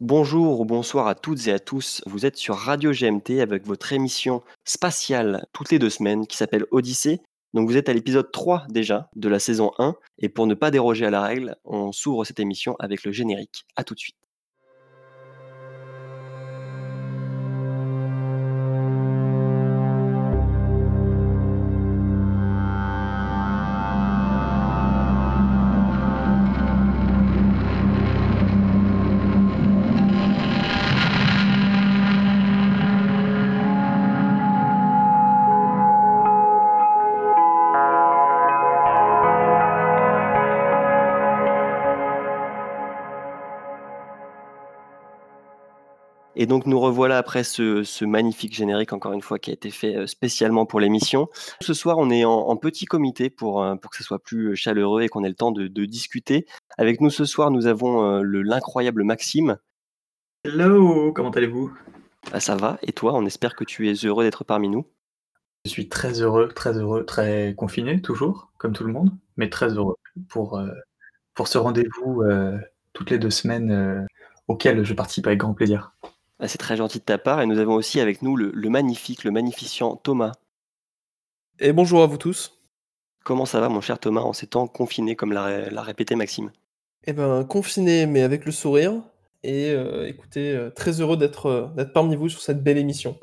Bonjour ou bonsoir à toutes et à tous. Vous êtes sur Radio GMT avec votre émission spatiale toutes les deux semaines qui s'appelle Odyssée. Donc vous êtes à l'épisode 3 déjà de la saison 1 et pour ne pas déroger à la règle, on s'ouvre cette émission avec le générique. À tout de suite. Donc nous revoilà après ce, magnifique générique, encore une fois, qui a été fait euh, spécialement pour l'émission. Ce soir, on est en, petit comité pour, euh, pour que ce soit plus chaleureux et qu'on ait le temps de, discuter. Avec nous ce soir, nous avons euh, le l'incroyable Maxime. Hello, comment allez-vous? Ah, Ça va, et toi, on espère que tu es heureux d'être parmi nous. Je suis très heureux, très heureux, très confiné toujours, comme tout le monde, mais très heureux pour, pour ce rendez-vous toutes les deux semaines auquel je participe avec grand plaisir. Ah, c'est très gentil de ta part. Et nous avons aussi avec nous le, magnifique, le magnificent Thomas. Et bonjour à vous tous. Comment ça va, mon cher Thomas, en ces temps confinés, comme l'a répété Maxime? Eh ben, confiné, mais avec le sourire. Et euh, écoutez, euh, très heureux euh, d'être parmi vous sur cette belle émission.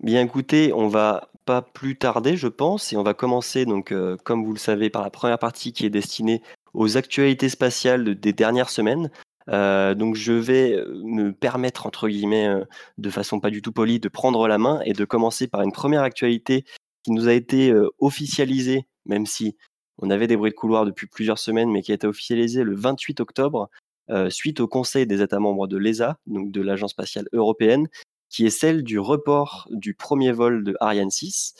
Bien écoutez, on va pas plus tarder, je pense, et on va commencer, donc, comme vous le savez, par la première partie qui est destinée aux actualités spatiales des dernières semaines. Euh, donc je vais euh, me permettre, entre guillemets, euh, de façon pas du tout polie, de prendre la main et de commencer par une première actualité qui nous a été officialisée, même si on avait des bruits de couloir depuis plusieurs semaines, mais qui a été officialisée le 28 octobre, suite au Conseil des États membres de l'ESA, donc de l'Agence spatiale européenne, qui est celle du report du premier vol de Ariane 6,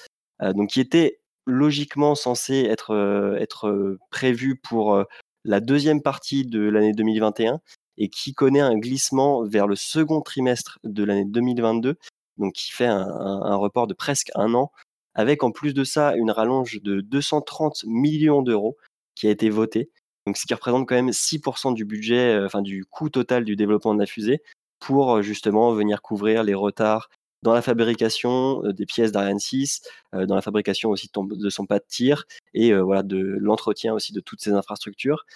donc qui était logiquement censé être, être prévu pour la deuxième partie de l'année 2021 et qui connaît un glissement vers le second trimestre de l'année 2022, donc qui fait un, report de presque un an, avec en plus de ça une rallonge de 230 millions d'euros qui a été votée, donc ce qui représente quand même 6% du budget, euh, enfin du coût total du développement de la fusée, pour euh, justement venir couvrir les retards dans la fabrication euh, des pièces d'Ariane 6, euh, dans la fabrication aussi de, son pas de tir et euh, voilà de l'entretien aussi de toutes ces infrastructures.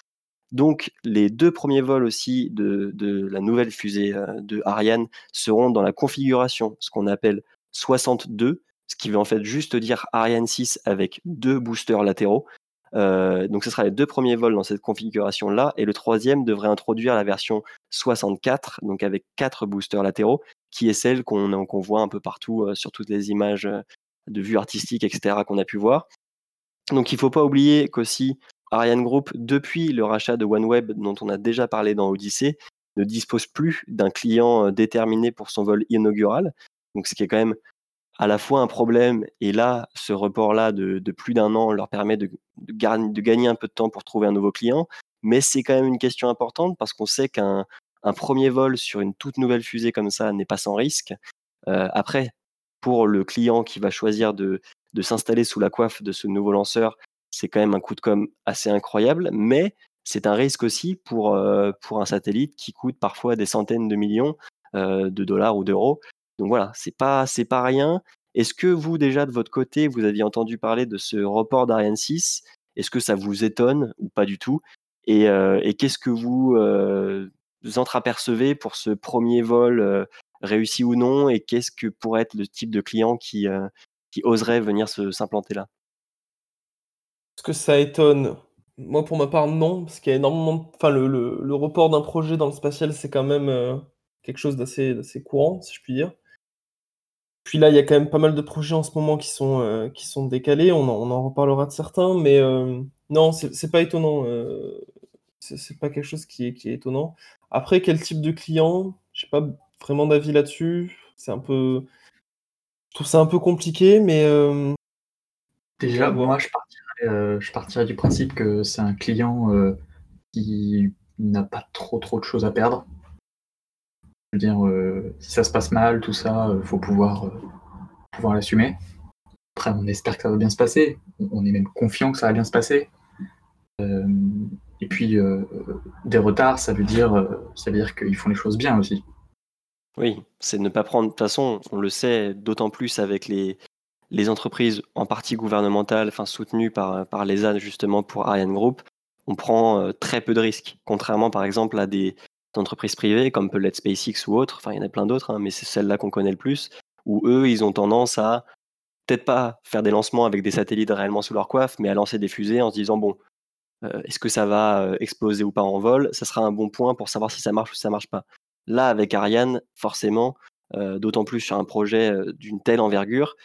Donc les deux premiers vols aussi de, la nouvelle fusée de Ariane seront dans la configuration, ce qu'on appelle 62, ce qui veut en fait juste dire Ariane 6 avec deux boosters latéraux. donc ce sera les deux premiers vols dans cette configuration-là, et le troisième devrait introduire la version 64, donc avec quatre boosters latéraux, qui est celle qu'on voit un peu partout euh, sur toutes les images euh, de vue artistique, etc., qu'on a pu voir. Donc il ne faut pas oublier qu'aussi Ariane Group, depuis le rachat de OneWeb dont on a déjà parlé dans Odyssey, ne dispose plus d'un client euh, déterminé pour son vol inaugural. Donc ce qui est quand même à la fois un problème, et là, ce report-là de, plus d'un an leur permet de, gagner un peu de temps pour trouver un nouveau client, mais c'est quand même une question importante parce qu'on sait qu'un un premier vol sur une toute nouvelle fusée comme ça n'est pas sans risque. Euh, après, pour le client qui va choisir de, s'installer sous la coiffe de ce nouveau lanceur, c'est quand même un coût de com assez incroyable, mais c'est un risque aussi pour, euh, un satellite qui coûte parfois des centaines de millions euh, de dollars ou d'euros. Donc voilà, c'est pas c'est pas rien. Est-ce que vous déjà de votre côté, vous aviez entendu parler de ce report d'Ariane 6 Est-ce que ça vous étonne ou pas du tout? Et qu'est-ce que vous entreapercevez pour ce premier vol euh, réussi ou non et qu'est-ce que pourrait être le type de client qui, euh, qui oserait venir s'implanter là? Est-ce que ça étonne Moi, pour ma part, non, parce qu'il y a énormément. Enfin, le, le, report d'un projet dans le spatial, c'est quand même euh, quelque chose d'assez courant, si je puis dire. Puis là, il y a quand même pas mal de projets en ce moment qui sont, qui sont décalés. On en, on en, reparlera de certains, mais non, c'est pas étonnant. c'est pas quelque chose qui est, qui est étonnant. Après, quel type de client? J'ai pas vraiment d'avis là-dessus. C'est un peu je trouve ça un peu compliqué, mais euh, Déjà, moi, euh, je partirais, du principe que c'est un client, euh, qui n'a pas trop, trop de choses à perdre. Je veux dire, si ça se passe mal, tout ça, il faut pouvoir, pouvoir l'assumer. Après, on espère que ça va bien se passer. On est même confiant que ça va bien se passer. Et puis des retards, ça veut dire, ça veut dire qu'ils font les choses bien aussi. Oui, c'est ne pas prendre. De toute façon, on le sait d'autant plus avec les, les entreprises en partie gouvernementales, enfin soutenues par, par l'ESA justement pour Ariane Group, on prend très peu de risques. Contrairement par exemple à des entreprises privées comme peut l'être SpaceX ou autres, enfin il y en a plein d'autres, hein, mais c'est celle-là qu'on connaît le plus, où eux, ils ont tendance à peut-être pas faire des lancements avec des satellites réellement sous leur coiffe, mais à lancer des fusées en se disant bon, est-ce que ça va exploser ou pas en vol? Ça sera un bon point pour savoir si ça marche ou si ça marche pas. Là, avec Ariane, forcément, d'autant plus sur un projet d'une telle envergure,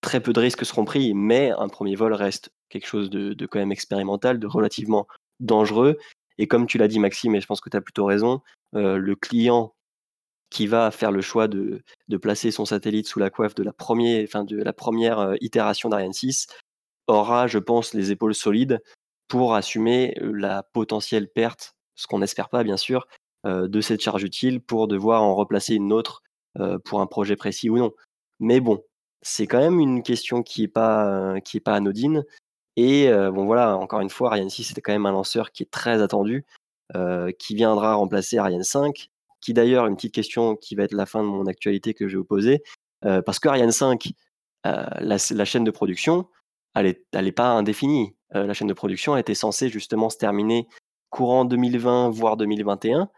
très peu de risques seront pris, mais un premier vol reste quelque chose de, quand même expérimental, de relativement dangereux. Et comme tu l'as dit, Maxime, et je pense que tu as plutôt raison, le client qui va faire le choix de, placer son satellite sous la coiffe de la, de la première itération d'Ariane 6 aura, je pense, les épaules solides pour assumer la potentielle perte, ce qu'on n'espère pas bien sûr, de cette charge utile pour devoir en replacer une autre pour un projet précis ou non. Mais bon, c'est quand même une question qui n'est pas, pas anodine. Et bon voilà, encore une fois, Ariane 6 c'était quand même un lanceur qui est très attendu, qui viendra remplacer Ariane 5, qui d'ailleurs, une petite question qui va être la fin de mon actualité que je vais vous poser, parce que Ariane 5, la, chaîne de production, elle n'est pas indéfinie. la chaîne de production était censée justement se terminer courant 2020, voire 2021.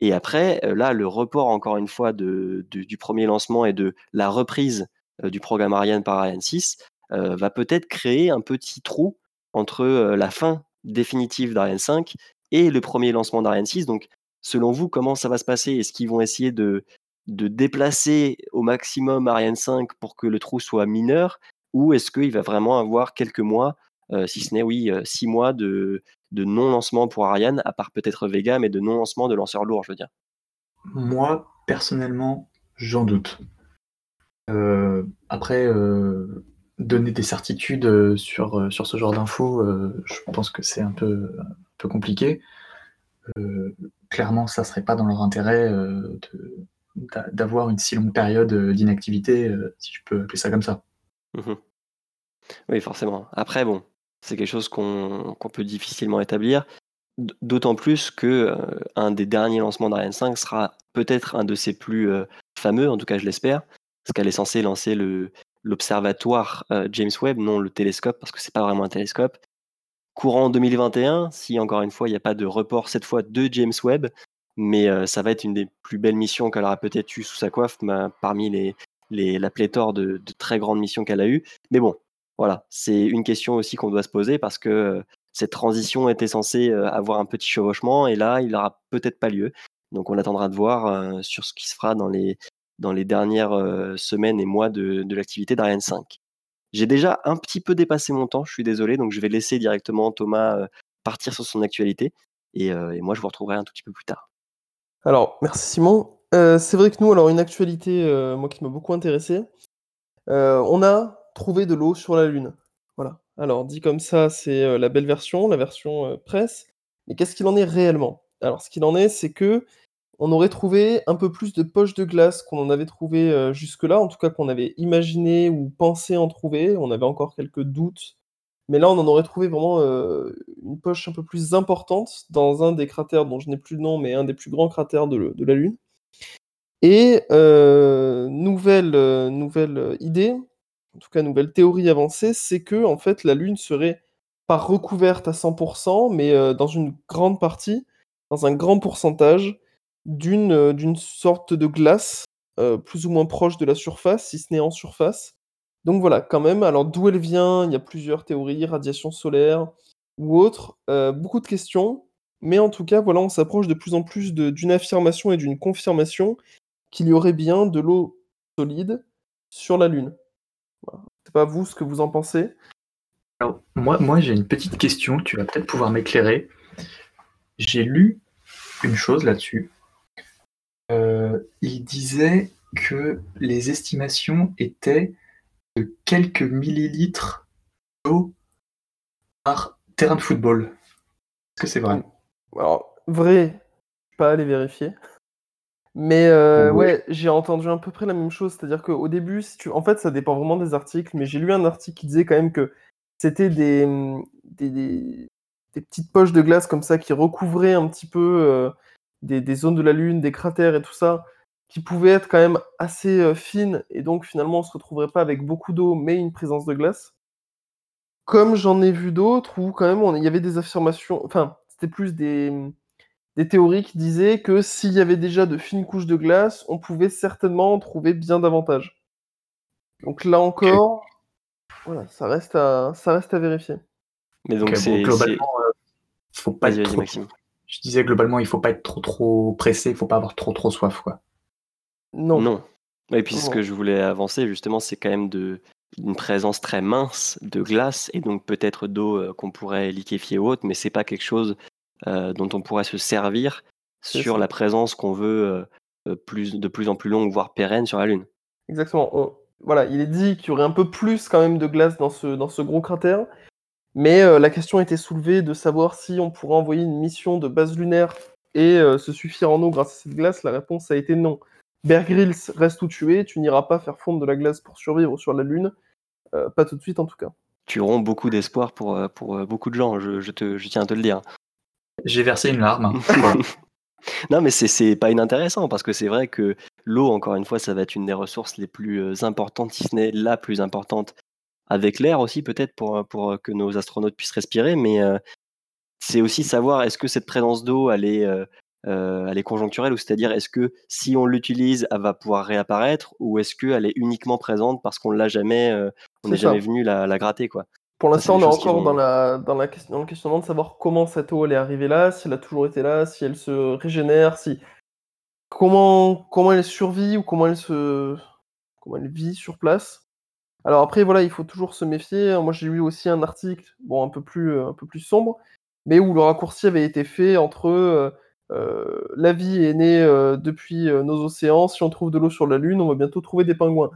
Et après, là, le report, encore une fois, du premier lancement et de la reprise du programme Ariane par Ariane 6 va peut-être créer un petit trou entre la fin définitive d'Ariane 5 et le premier lancement d'Ariane 6. Donc, selon vous, comment ça va se passer? Est-ce qu'ils vont essayer de déplacer au maximum Ariane 5 pour que le trou soit mineur? Ou est-ce qu'il va vraiment avoir quelques mois, si ce n'est, oui, six mois de, non-lancement pour Ariane, à part peut-être Vega, mais de non-lancement de lanceurs lourds, je veux dire? Moi, personnellement, j'en doute. Euh, après, euh, donner des certitudes euh, sur, sur ce genre d'infos, je pense que c'est un peu, un peu compliqué. clairement, ça serait pas dans leur intérêt d'avoir une si longue période d'inactivité, si je peux appeler ça comme ça. Mmh oui, forcément. Après, bon, c'est quelque chose qu'on peut difficilement établir. D'autant plus que euh, un des derniers lancements d'Ariane 5 sera peut-être un de ses plus euh, fameux, en tout cas je l'espère, parce qu'elle est censée lancer l'observatoire euh, James Webb, non le télescope, parce que c'est pas vraiment un télescope. Courant 2021, si encore une fois il n'y a pas de report cette fois de James Webb, mais ça va être une des plus belles missions qu'elle aura peut-être eu sous sa coiffe, parmi les, la pléthore de, de très grandes missions qu'elle a eues. Mais bon, voilà, c'est une question aussi qu'on doit se poser parce que cette transition était censée avoir un petit chevauchement et là, il n'aura peut-être pas lieu. Donc on attendra de voir sur ce qui se fera dans les, dans les dernières semaines et mois de, l'activité d'Ariane 5. J'ai déjà un petit peu dépassé mon temps, je suis désolé, donc je vais laisser directement Thomas partir sur son actualité et, moi je vous retrouverai un tout petit peu plus tard. Alors, merci Simon. C'est vrai que nous, alors une actualité, moi qui m'a beaucoup intéressé, on a trouver de l'eau sur la Lune. Voilà. Alors, dit comme ça, c'est euh, la belle version, la version euh, presse. Mais qu'est-ce qu'il en est réellement? Alors, ce qu'il en est, c'est que on aurait trouvé un peu plus de poches de glace qu'on en avait trouvé euh, jusque-là, en tout cas qu'on avait imaginé ou pensé en trouver. On avait encore quelques doutes. Mais là, on en aurait trouvé vraiment une poche un peu plus importante dans un des cratères dont je n'ai plus le nom, mais un des plus grands cratères de la Lune. Et nouvelle, nouvelle idée, en tout cas nouvelle théorie avancée, c'est que en fait la Lune serait pas recouverte à 100%, mais euh, dans une grande partie, dans un grand pourcentage, d'une euh, d'une sorte de glace euh, plus ou moins proche de la surface, si ce n'est en surface. Donc voilà, quand même. Alors d'où elle vient Il y a plusieurs théories, radiation solaire ou autre, beaucoup de questions. Mais en tout cas, voilà, on s'approche de plus en plus d'une affirmation et d'une confirmation qu'il y aurait bien de l'eau solide sur la Lune. C'est pas vous ce que vous en pensez Alors, moi, moi j'ai une petite question, tu vas peut-être pouvoir m'éclairer. J'ai lu une chose là-dessus. Euh, il disait que les estimations étaient de quelques millilitres d'eau par terrain de football. Est-ce que c'est vrai? Alors, vrai, je pas aller vérifier. Mais euh, ouais, j'ai entendu à peu près la même chose. C'est-à-dire qu'au début, si tu... en fait, ça dépend vraiment des articles, mais j'ai lu un article qui disait quand même que c'était des, des, petites poches de glace comme ça qui recouvraient un petit peu des, des, zones de la Lune, des cratères et tout ça, qui pouvaient être quand même assez fines, et donc finalement on se retrouverait pas avec beaucoup d'eau, mais une présence de glace. Comme j'en ai vu d'autres où quand même il y avait des affirmations, enfin c'était plus des, des théories qui disaient que s'il y avait déjà de fines couches de glace, on pouvait certainement en trouver bien davantage. Donc là encore, voilà, ça reste à, ça reste à vérifier. Mais donc c'est globalement, euh, faut pas être trop... Je disais globalement, il faut pas être trop trop pressé, il faut pas avoir trop trop soif, quoi. Non. Non. Et puis ce que je voulais avancer justement, c'est quand même de une présence très mince de glace et donc peut-être d'eau euh, qu'on pourrait liquéfier ou autre, mais c'est pas quelque chose euh, dont on pourrait se servir sur la présence qu'on veut plus, de plus en plus longue, voire pérenne sur la Lune. Exactement voilà, il est dit qu'il y aurait un peu plus quand même de glace dans ce, dans ce gros cratère. Mais euh, la question était soulevée de savoir si on pourrait envoyer une mission de base lunaire et euh, se suffire en eau grâce à cette glace. La réponse a été non. Bear Grylls reste où tu es, tu n'iras pas faire fondre de la glace pour survivre sur la Lune. Euh, pas tout de suite en tout cas. Tu auras beaucoup d'espoir pour, pour beaucoup de gens, je, te, je tiens à te le dire. J'ai versé une larme. non, mais c'est pas inintéressant parce que c'est vrai que l'eau, encore une fois, ça va être une des ressources les plus euh, importantes, si ce n'est la plus importante, avec l'air aussi peut-être pour, pour que nos astronautes puissent respirer. Mais euh, c'est aussi savoir est-ce que cette présence d'eau, elle est, euh, elle est conjoncturelle ou c'est-à-dire est-ce que si on l'utilise, elle va pouvoir réapparaître ou est-ce qu'elle est uniquement présente parce qu'on l'a jamais, on n'est jamais venu la, la gratter quoi? Pour l'instant, on est encore dans, la, dans, la, dans le questionnement de savoir comment cette eau elle est arrivée là, si elle a toujours été là, si elle se régénère, si comment, comment elle survit ou comment elle se comment elle vit sur place. Alors après, voilà, il faut toujours se méfier. Moi, j'ai lu aussi un article, bon, un peu plus, un peu plus sombre, mais où le raccourci avait été fait entre euh, euh, la vie est née euh, depuis nos océans. Si on trouve de l'eau sur la Lune, on va bientôt trouver des pingouins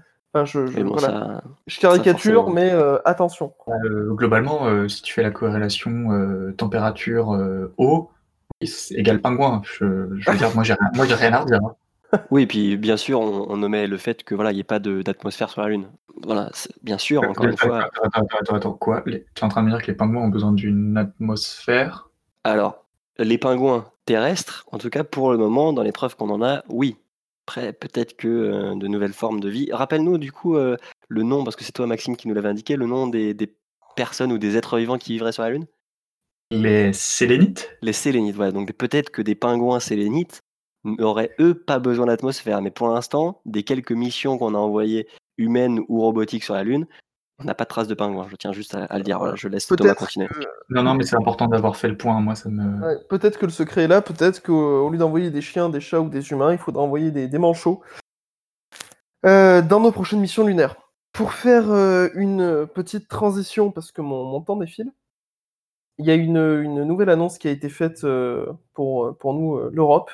je, caricature, mais euh, attention. Euh, globalement, euh, si tu fais la corrélation température-eau, égale pingouin. Je, veux dire, moi, j'ai rien, rien à dire. Hein. Oui, et puis bien sûr, on, nommait le fait que voilà, il n'y ait pas d'atmosphère sur la Lune. Voilà, bien sûr, encore une fois. Attends, attends, attends, quoi? Tu es en train de me dire que les pingouins ont besoin d'une atmosphère? Alors, les pingouins terrestres, en tout cas pour le moment, dans les preuves qu'on en a, oui. Après, peut-être que euh, de nouvelles formes de vie. Rappelle-nous du coup euh, le nom, parce que c'est toi Maxime qui nous l'avait indiqué, le nom des, personnes ou des êtres vivants qui vivraient sur la Lune? Les sélénites? Les sélénites, voilà. Donc peut-être que des pingouins sélénites n'auraient eux pas besoin d'atmosphère. Mais pour l'instant, des quelques missions qu'on a envoyées humaines ou robotiques sur la Lune, on n'a pas de traces de pingouins, je tiens juste à, le dire. Voilà, je laisse Thomas continuer. Non, non, mais c'est important d'avoir fait le point. Moi, ça me. peut-être que le secret est là. Peut-être qu'au lieu d'envoyer des chiens, des chats ou des humains, il faudra envoyer des, manchots euh, dans nos prochaines missions lunaires. Pour faire euh, une petite transition, parce que mon, temps défile, il y a une, nouvelle annonce qui a été faite euh, pour, pour nous, l'Europe.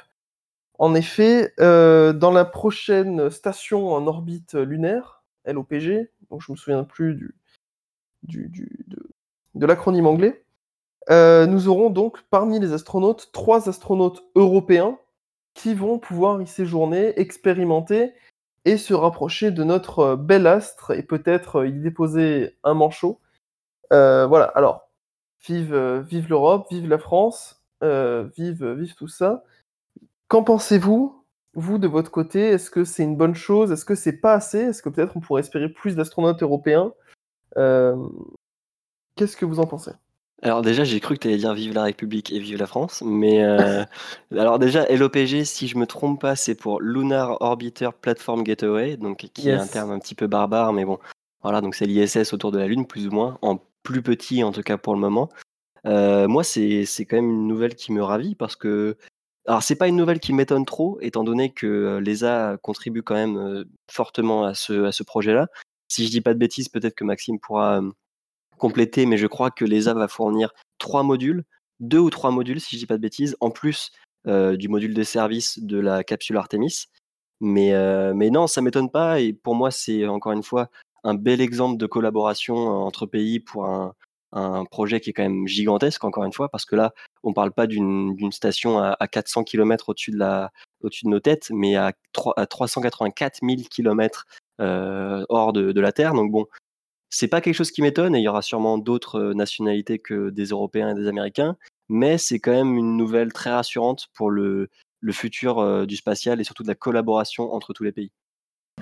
En effet, dans la prochaine station en orbite lunaire, LOPG, donc je me souviens plus du, du, de, l'acronyme anglais. Euh, nous aurons donc parmi les astronautes trois astronautes européens qui vont pouvoir y séjourner, expérimenter et se rapprocher de notre euh, bel astre et peut-être y déposer un manchot. Euh, voilà, alors, vive, vive l'Europe, vive la France, vive, vive tout ça. Qu'en pensez-vous vous, de votre côté, est-ce que c'est une bonne chose? Est-ce que c'est pas assez? Est-ce que peut-être on pourrait espérer plus d'astronautes européens? Euh, Qu'est-ce que vous en pensez? Alors déjà, j'ai cru que tu allais dire vive la République et vive la France, mais euh, alors déjà LOPG, si je me trompe pas, c'est pour Lunar Orbiter Platform Gateway, donc qui est un terme un petit peu barbare, mais bon, voilà, donc c'est l'ISS autour de la Lune plus ou moins, en plus petit en tout cas pour le moment. Euh, moi, c'est quand même une nouvelle qui me ravit parce que alors c'est pas une nouvelle qui m'étonne trop, étant donné que l'ESA contribue quand même fortement à ce, projet-là. Si je dis pas de bêtises, peut-être que Maxime pourra compléter, mais je crois que l'ESA va fournir trois modules, deux ou trois modules, si je dis pas de bêtises, en plus du module de service de la capsule Artemis. Mais, mais non, ça m'étonne pas, et pour moi, c'est encore une fois un bel exemple de collaboration entre pays pour un, un projet qui est quand même gigantesque, encore une fois, parce que là, on ne parle pas d'une station à, 400 km au-dessus de, nos têtes, mais à, 3, à 384 000 km hors de, la Terre. Donc bon, c'est pas quelque chose qui m'étonne et il y aura sûrement d'autres nationalités que des Européens et des Américains, mais c'est quand même une nouvelle très rassurante pour le, le futur du spatial et surtout de la collaboration entre tous les pays.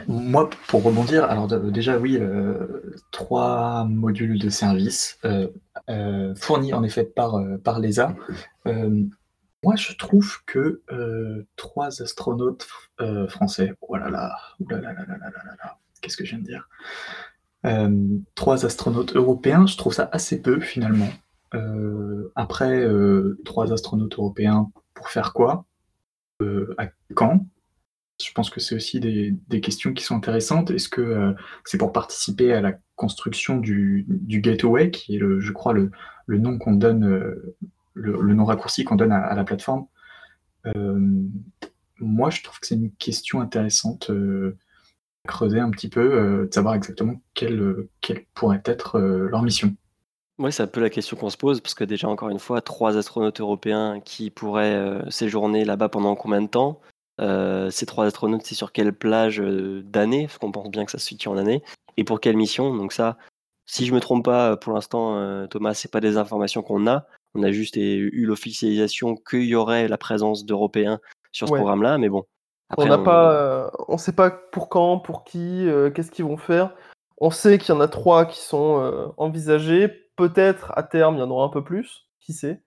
Moi, pour rebondir, alors déjà oui, trois modules de service fournis en effet par, par l'ESA. moi, je trouve que trois astronautes français, oh là là, oh là là là là là là, qu'est-ce que je viens de dire Trois astronautes européens, je trouve ça assez peu finalement. après, trois astronautes européens, pour faire quoi? À quand je pense que c'est aussi des, questions qui sont intéressantes. Est-ce que euh, c'est pour participer à la construction du, gateway, qui est, le, je crois, le, nom qu'on donne, euh, le, nom raccourci qu'on donne à, la plateforme euh, Moi, je trouve que c'est une question intéressante à creuser un petit peu, de savoir exactement quelle, quelle pourrait être leur mission. Oui, c'est un peu la question qu'on se pose, parce que déjà, encore une fois, trois astronautes européens qui pourraient séjourner là-bas pendant combien de temps? Euh, ces trois astronautes, c'est sur quelle plage euh, d'année? Parce qu'on pense bien que ça se situe en année. Et pour quelle mission? Donc ça, si je me trompe pas, pour l'instant, euh, Thomas, c'est pas des informations qu'on a. On a juste eu l'officialisation qu'il y aurait la présence d'Européens sur ce programme-là, mais bon. on n'a pas, on sait pas pour quand, pour qui, qu'est-ce qu'ils vont faire. On sait qu'il y en a trois qui sont envisagés. Peut-être à terme, il y en aura un peu plus. Qui sait?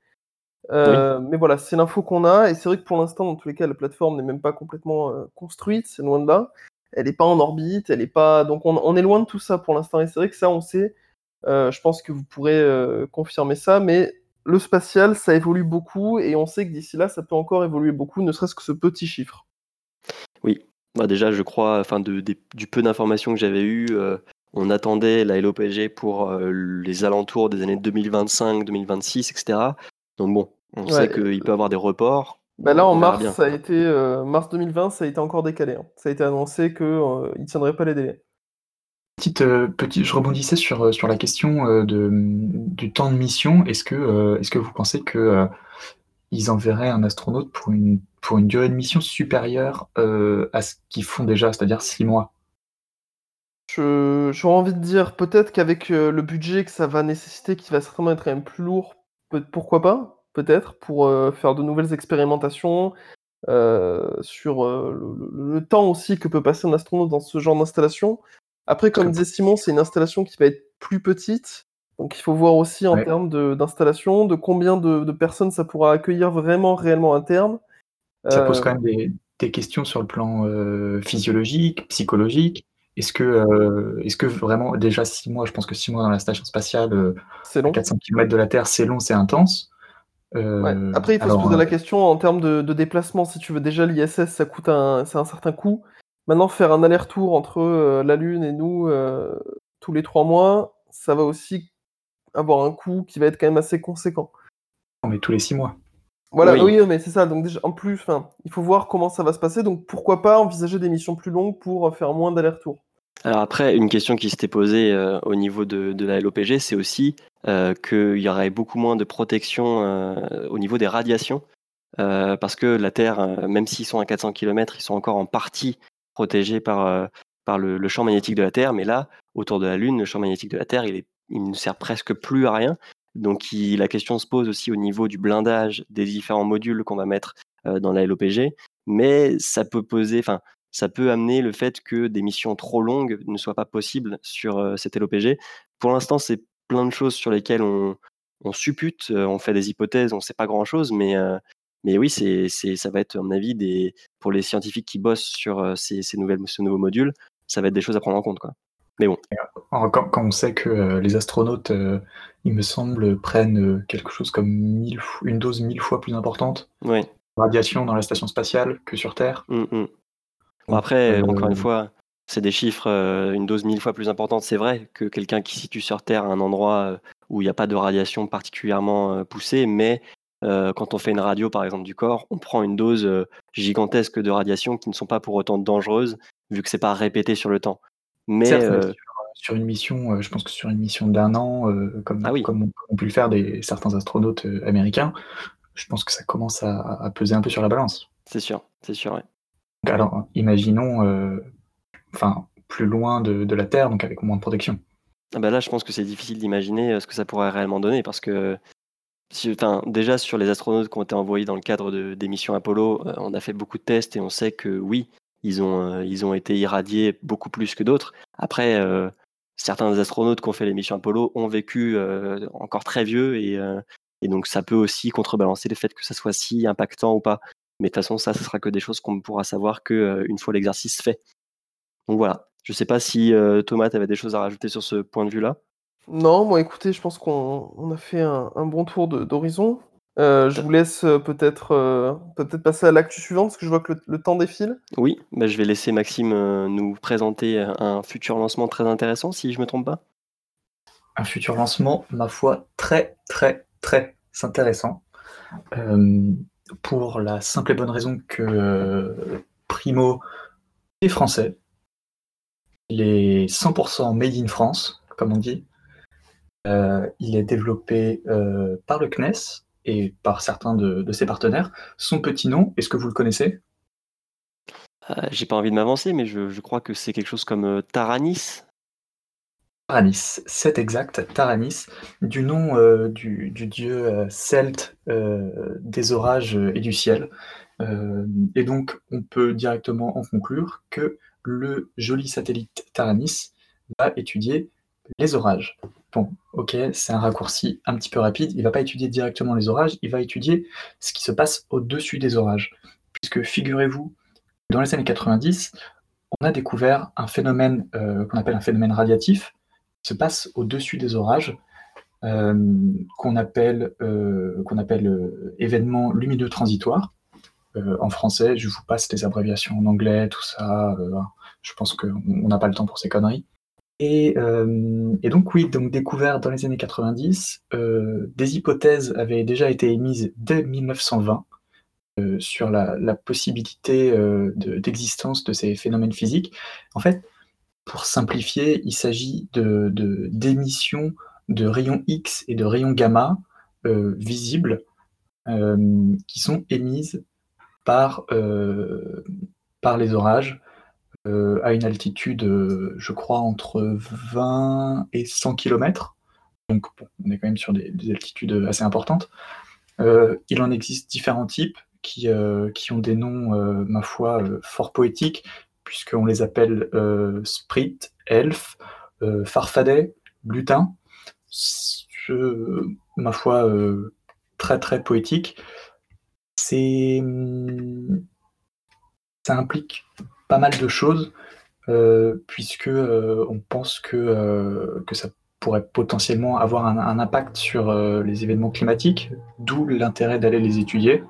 Euh, mais voilà, c'est l'info qu'on a, et c'est vrai que pour l'instant, dans tous les cas, la plateforme n'est même pas complètement euh, construite, c'est loin de là. Elle n'est pas en orbite, elle est pas. Donc on, est loin de tout ça pour l'instant, et c'est vrai que ça, on sait. Euh, je pense que vous pourrez confirmer ça, mais le spatial, ça évolue beaucoup, et on sait que d'ici là, ça peut encore évoluer beaucoup, ne serait-ce que ce petit chiffre. Oui, bah déjà, je crois, enfin, du peu d'informations que j'avais eues, on attendait la LOPG pour les alentours des années 2025, 2026, etc. Donc bon, on sait qu'il peut avoir des reports. Bah là, en mars, ça a été, euh, mars 2020, ça a été encore décalé. Hein. Ça a été annoncé qu'il euh, ne tiendrait pas les délais. Petite, euh, petite, je rebondissais sur, sur la question de, du temps de mission. Est-ce que, est que vous pensez que ils enverraient un astronaute pour une, pour une durée de mission supérieure à ce qu'ils font déjà, c'est-à-dire six mois? J'aurais envie de dire peut-être qu'avec le budget que ça va nécessiter, qui va certainement être même plus lourd, pourquoi pas peut-être, pour euh, faire de nouvelles expérimentations, euh, sur euh, le, temps aussi que peut passer un astronaute dans ce genre d'installation. Après, comme disait Simon, c'est une installation qui va être plus petite, donc il faut voir aussi en termes d'installation, de, combien de, personnes ça pourra accueillir vraiment, réellement à terme. Ça pose quand même des, questions sur le plan physiologique, psychologique. Est-ce que, est que vraiment, déjà six mois, je pense que six mois dans la station spatiale, c'est long. 400 km de la Terre, c'est long, c'est intense. Euh, Après, il faut se poser la euh, question en termes de, déplacement. Si tu veux déjà l'ISS, ça coûte un, c'est un certain coût. Maintenant, faire un aller-retour entre euh, la Lune et nous tous les trois mois, ça va aussi avoir un coût qui va être quand même assez conséquent. Non, mais tous les six mois. Voilà, oui, mais c'est ça. Donc déjà, en plus, il faut voir comment ça va se passer. Donc pourquoi pas envisager des missions plus longues pour faire moins d'aller-retour. Alors après, une question qui s'était posée au niveau de, de la LOPG, c'est aussi euh, qu'il y aurait beaucoup moins de protection euh, au niveau des radiations, euh, parce que la Terre, même s'ils sont à 400 km, ils sont encore en partie protégés par, par le, champ magnétique de la Terre, mais là, autour de la Lune, le champ magnétique de la Terre, il ne sert presque plus à rien. Donc la question se pose aussi au niveau du blindage des différents modules qu'on va mettre dans la LOPG, mais ça peut poser, enfin, ça peut amener le fait que des missions trop longues ne soient pas possibles sur cette LOPG. Pour l'instant, c'est plein de choses sur lesquelles on, suppute, euh, on fait des hypothèses, on ne sait pas grand-chose, mais, euh, mais oui, c'est, ça va être, à mon avis, des, pour les scientifiques qui bossent sur euh, ces, nouvelles, ce nouveau module, ça va être des choses à prendre en compte. Quoi. Mais bon. Quand, on sait que les astronautes, il me semble, prennent quelque chose comme une dose mille fois plus importante oui. de radiation dans la station spatiale que sur Terre. Mmh, mmh. Après, encore une fois, c'est des chiffres, euh, une dose mille fois plus importante, c'est vrai, que quelqu'un qui situe sur Terre à un endroit euh, où il n'y a pas de radiation particulièrement euh, poussée, mais quand on fait une radio, par exemple, du corps, on prend une dose gigantesque de radiation qui ne sont pas pour autant dangereuses, vu que c'est pas répété sur le temps. Mais sur, une mission, je pense que sur une mission d'un an, comme, ah comme ont pu le faire des, certains astronautes américains, je pense que ça commence à, peser un peu sur la balance. C'est sûr, c'est sûr, ouais. Alors, imaginons enfin, plus loin de, la Terre, donc avec moins de protection. Ah bah là, je pense que c'est difficile d'imaginer, ce que ça pourrait réellement donner parce que déjà sur les astronautes qui ont été envoyés dans le cadre de des missions Apollo, on a fait beaucoup de tests et on sait que oui, ils ont, ils ont été irradiés beaucoup plus que d'autres. Après, certains des astronautes qui ont fait les missions Apollo ont vécu, encore très vieux et et donc ça peut aussi contrebalancer le fait que ça soit si impactant ou pas. Mais de toute façon, ça, ce sera que des choses qu'on ne pourra savoir qu'une fois l'exercice fait. Donc voilà. Je sais pas si, Thomas, tu avais des choses à rajouter sur ce point de vue-là? Non, moi écoutez, je pense qu'on a fait un bon tour d'horizon. je vous laisse, peut-être, peut-être passer à l'actu suivante, parce que je vois que le temps défile. Oui, bah, je vais laisser Maxime, nous présenter, un futur lancement très intéressant, si je me trompe pas? Un futur lancement, ma foi, très, très, très intéressant. Pour la simple et bonne raison que, Primo est français. Il est 100% made in France, comme on dit. Euh, il est développé, euh, par le CNES et par certains de ses partenaires. Son petit nom, est-ce que vous le connaissez? Euh, j'ai pas envie de m'avancer, mais je crois que c'est quelque chose comme, Taranis? Taranis, c'est exact, Taranis, du nom, du dieu, celte, des orages, et du ciel. et donc on peut directement en conclure que le joli satellite Taranis va étudier les orages. Bon, OK, c'est un raccourci un petit peu rapide. Il va pas étudier directement les orages, il va étudier ce qui se passe au-dessus des orages. Puisque figurez-vous, dans les années 90, on a découvert un phénomène, euh, qu'on appelle un phénomène radiatif, se passe au-dessus des orages, euh, qu'on appelle, euh, appelle, événement lumineux transitoire. en français, je vous passe les abréviations en anglais, tout ça, je pense qu'on n'a pas le temps pour ces conneries. Euh, et, donc oui, donc découvert dans les années 90, euh, des hypothèses avaient déjà été émises dès 1920 euh, sur la, possibilité d'existence de, ces phénomènes physiques. En fait, pour simplifier, il s'agit d'émissions de, rayons X et de rayons gamma visibles qui sont émises par, par les orages euh, à une altitude, euh, je crois, entre 20 et 100 km. Donc on est quand même sur des, altitudes assez importantes. Euh, il en existe différents types qui, qui ont des noms, ma foi, fort poétiques, puisqu'on les appelle Sprit, Elf, Farfadet, Lutin. ma foi, très très poétique. C'est hum, ça implique pas mal de choses, euh, puisque euh, on pense euh, que ça pourrait potentiellement avoir un, impact sur les événements climatiques, d'où l'intérêt d'aller les étudier.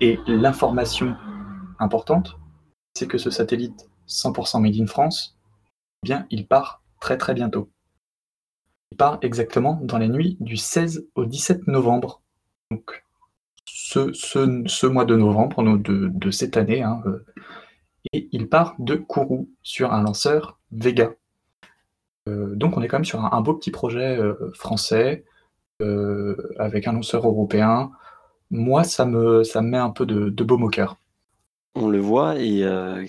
Et l'information importante, c'est que ce satellite 100% made in France, eh bien, il part très très bientôt. Il part exactement dans les nuits du 16 au 17 novembre. Donc, ce, ce, mois de novembre de, de cette année, hein, et il part de Kourou sur un lanceur Vega. Euh, donc on est quand même sur un, beau petit projet euh, français euh, avec un lanceur européen. Moi, ça me, ça met un peu de, de baume au cœur. On le voit et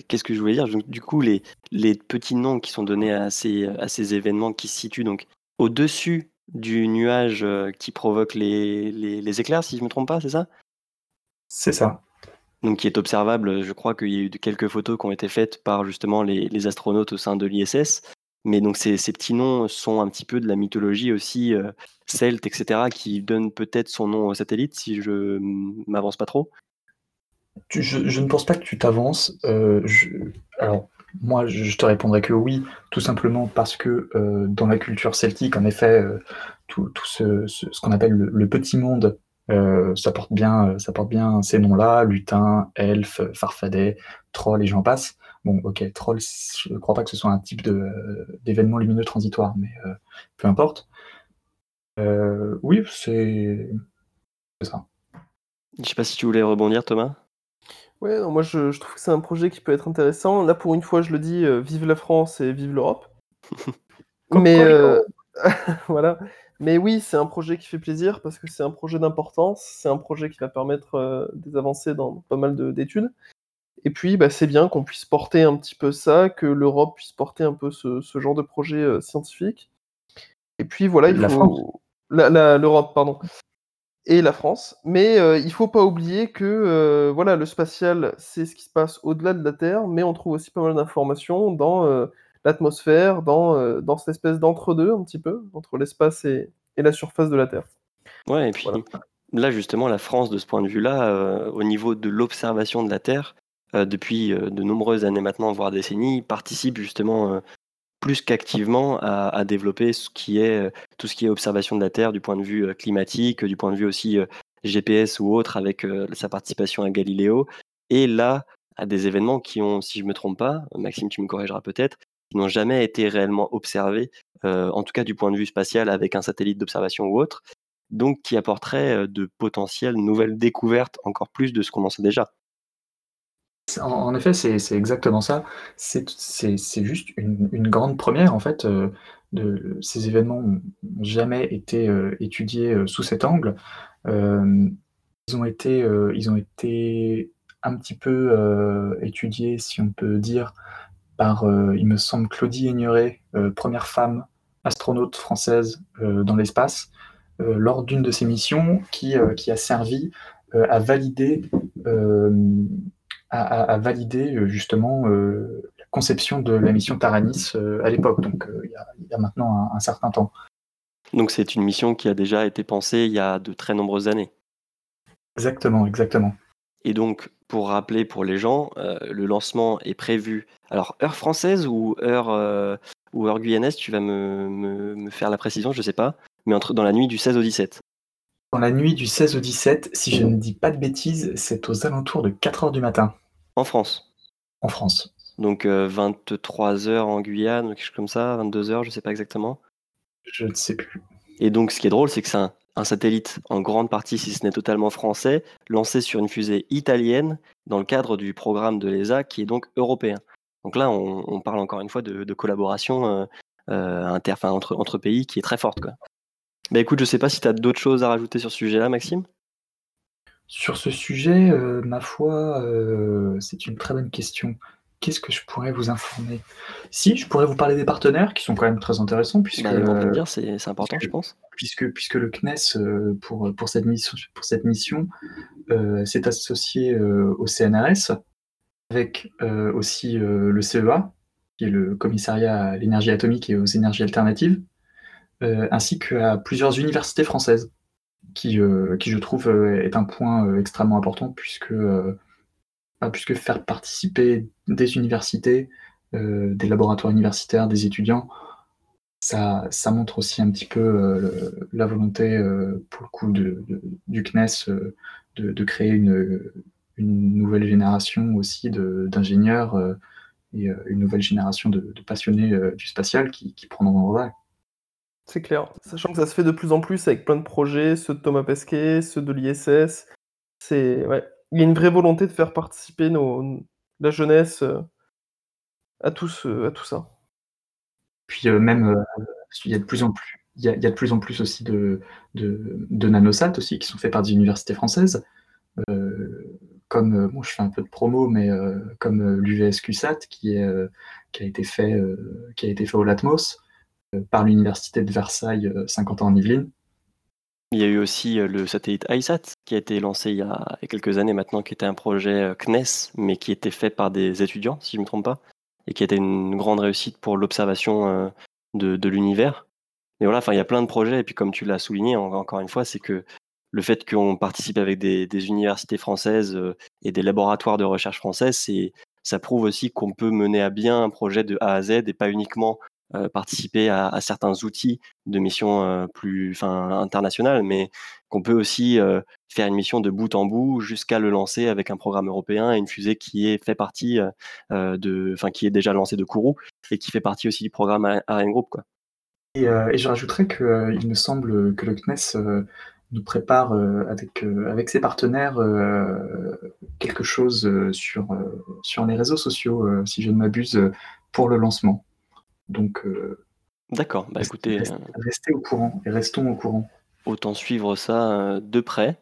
qu'est-ce que je voulais dire? Du coup, les, les petits noms qui sont donnés à ces, à ces événements qui se situent donc au-dessus du nuage qui provoque les, les, les éclairs, si je ne me trompe pas, c'est ça? C'est ça donc qui est observable. Je crois qu'il y a eu quelques photos qui ont été faites par justement les, astronautes au sein de l'ISS. Mais donc ces, petits noms sont un petit peu de la mythologie aussi euh, celte, etc., qui donne peut-être son nom au satellite, si je m'avance pas trop. Je, ne pense pas que tu t'avances. Euh, alors, moi, je te répondrai que oui, tout simplement parce que euh, dans la culture celtique, en effet, tout, ce, qu'on appelle le, petit monde euh, ça, porte bien, euh, ça porte bien ces noms-là, lutin, elfe, farfadet, troll et j'en passe. Bon, ok, troll, je ne crois pas que ce soit un type d'événement lumineux transitoire, mais euh, peu importe. oui, c'est ça. Je sais pas si tu voulais rebondir, Thomas. Ouais, moi je, trouve que c'est un projet qui peut être intéressant. Là, pour une fois, je le dis, vive la France et vive l'Europe. mais voilà. Mais oui, c'est un projet qui fait plaisir parce que c'est un projet d'importance, c'est un projet qui va permettre euh, des avancées dans pas mal d'études. Et puis, bah, c'est bien qu'on puisse porter un petit peu ça, que l'Europe puisse porter un peu ce, genre de projet euh, scientifique. Et puis voilà, il la faut l'Europe, pardon, et la France. Mais euh, il faut pas oublier que euh, voilà, le spatial, c'est ce qui se passe au-delà de la Terre, mais on trouve aussi pas mal d'informations dans l'atmosphère, dans, dans cette espèce d'entre-deux un petit peu, entre l'espace et, et, la surface de la Terre. Ouais, et puis là justement, la France, de ce point de vue-là, au niveau de l'observation de la Terre, euh, depuis euh, de nombreuses années maintenant, voire décennies, participe justement euh, plus qu'activement à, développer est, tout ce qui est observation de la Terre du point de vue climatique, du point de vue aussi GPS ou autre, avec sa participation à Galiléo. Et là, à des événements qui ont, si je ne me trompe pas, Maxime, tu me corrigeras peut-être, qui n'ont jamais été réellement observés, en tout cas du point de vue spatial avec un satellite d'observation ou autre, donc qui apporterait de potentielles nouvelles découvertes, encore plus de ce qu'on en sait déjà. En, effet, c'est exactement ça. C'est juste une, grande première, en fait. Euh, de, ces événements n'ont jamais été euh, étudiés euh, sous cet angle. ils, ont été, ils ont été un petit peu étudiés, si on peut dire, par, il me semble, Claudie Aigneret, première femme astronaute française dans l'espace, lors d'une de ses missions qui, qui a servi à valider à, valider euh, justement euh, la conception de la mission Taranis euh, à l'époque, donc il y, a maintenant un, certain temps. Donc c'est une mission qui a déjà été pensée il y a de très nombreuses années. Exactement, exactement. Et donc, pour rappeler pour les gens, le lancement est prévu. Alors, heure française ou heure, ou heure guyanaise, tu vas me, me, faire la précision, je ne sais pas, mais entre, dans la nuit du 16 au 17. Dans la nuit du 16 au 17, si je ne dis pas de bêtises, c'est aux alentours de 4 heures du matin. En France. En France. Donc 23 euh, heures en Guyane, quelque chose comme ça, 22 heures, je ne sais pas exactement. Je ne sais plus. Et donc, ce qui est drôle, c'est que c'est un, satellite, en grande partie, si ce n'est totalement français, lancé sur une fusée italienne dans le cadre du programme de l'ESA, qui est donc européen. Donc là, on, parle encore une fois de, collaboration euh, euh, inter, entre, entre pays qui est très forte. Quoi. Bah écoute, je ne sais pas si tu as d'autres choses à rajouter sur ce sujet-là, Maxime? Sur ce sujet, euh, ma foi, euh, c'est une très bonne question. Qu'est-ce que je pourrais vous informer? Si, je pourrais vous parler des partenaires qui sont quand même très intéressants puisque, bah, euh, c'est important, je pense. puisque puisque le CNES, pour, pour cette mission pour cette mission, s'est associé, au CNRS avec, aussi, le CEA, qui est le Commissariat à l'énergie atomique et aux énergies alternatives, ainsi qu'à plusieurs universités françaises qui, euh, qui je trouve euh, est un point euh, extrêmement important puisque, puisque faire participer des universités, des laboratoires universitaires, des étudiants, ça, ça, montre aussi un petit peu la volonté, pour le coup, de, du CNES de, créer une, nouvelle génération aussi d'ingénieurs et une nouvelle génération de, passionnés du spatial qui, qui prendront le c'est clair. Sachant que ça se fait de plus en plus avec plein de projets, ceux de Thomas Pesquet, ceux de l'ISS. C'est. Il y a une vraie volonté de faire participer la jeunesse euh, à, tout à tout ça. Puis euh, même, euh, il y a de plus en plus, aussi de, de, nanosat aussi qui sont faits par des universités françaises. comme bon, je fais un peu de promo, mais comme l'UVSQSAT qui, a qui a été fait au Latmos par l'université de Versailles 50 euh, ans en Yvelines. Il y a eu aussi euh, le satellite ISAT qui a été lancé il y a quelques années maintenant, qui était un projet euh, CNES, mais qui était fait par des étudiants, si je ne me trompe pas, et qui était une grande réussite pour l'observation de, l'univers. Mais voilà, enfin, il y a plein de projets, et puis comme tu l'as souligné encore une fois, c'est que le fait qu'on participe avec des, universités françaises et des laboratoires de recherche françaises, ça prouve aussi qu'on peut mener à bien un projet de A à Z et pas uniquement euh, participer à, certains outils de mission euh, plus internationales, mais qu'on peut aussi euh, faire une mission de bout en bout jusqu'à le lancer avec un programme européen et une fusée qui est fait partie de, enfin qui est déjà lancée de Kourou et qui fait partie aussi du programme Ariane Group, quoi. Et, je rajouterais qu'il me semble que le CNES nous prépare avec, avec ses partenaires quelque chose sur, sur les réseaux sociaux, si je ne m'abuse, pour le lancement. Donc, euh, D'accord, bah écoutez, restez, au courant et restons au courant. Autant suivre ça euh, de près.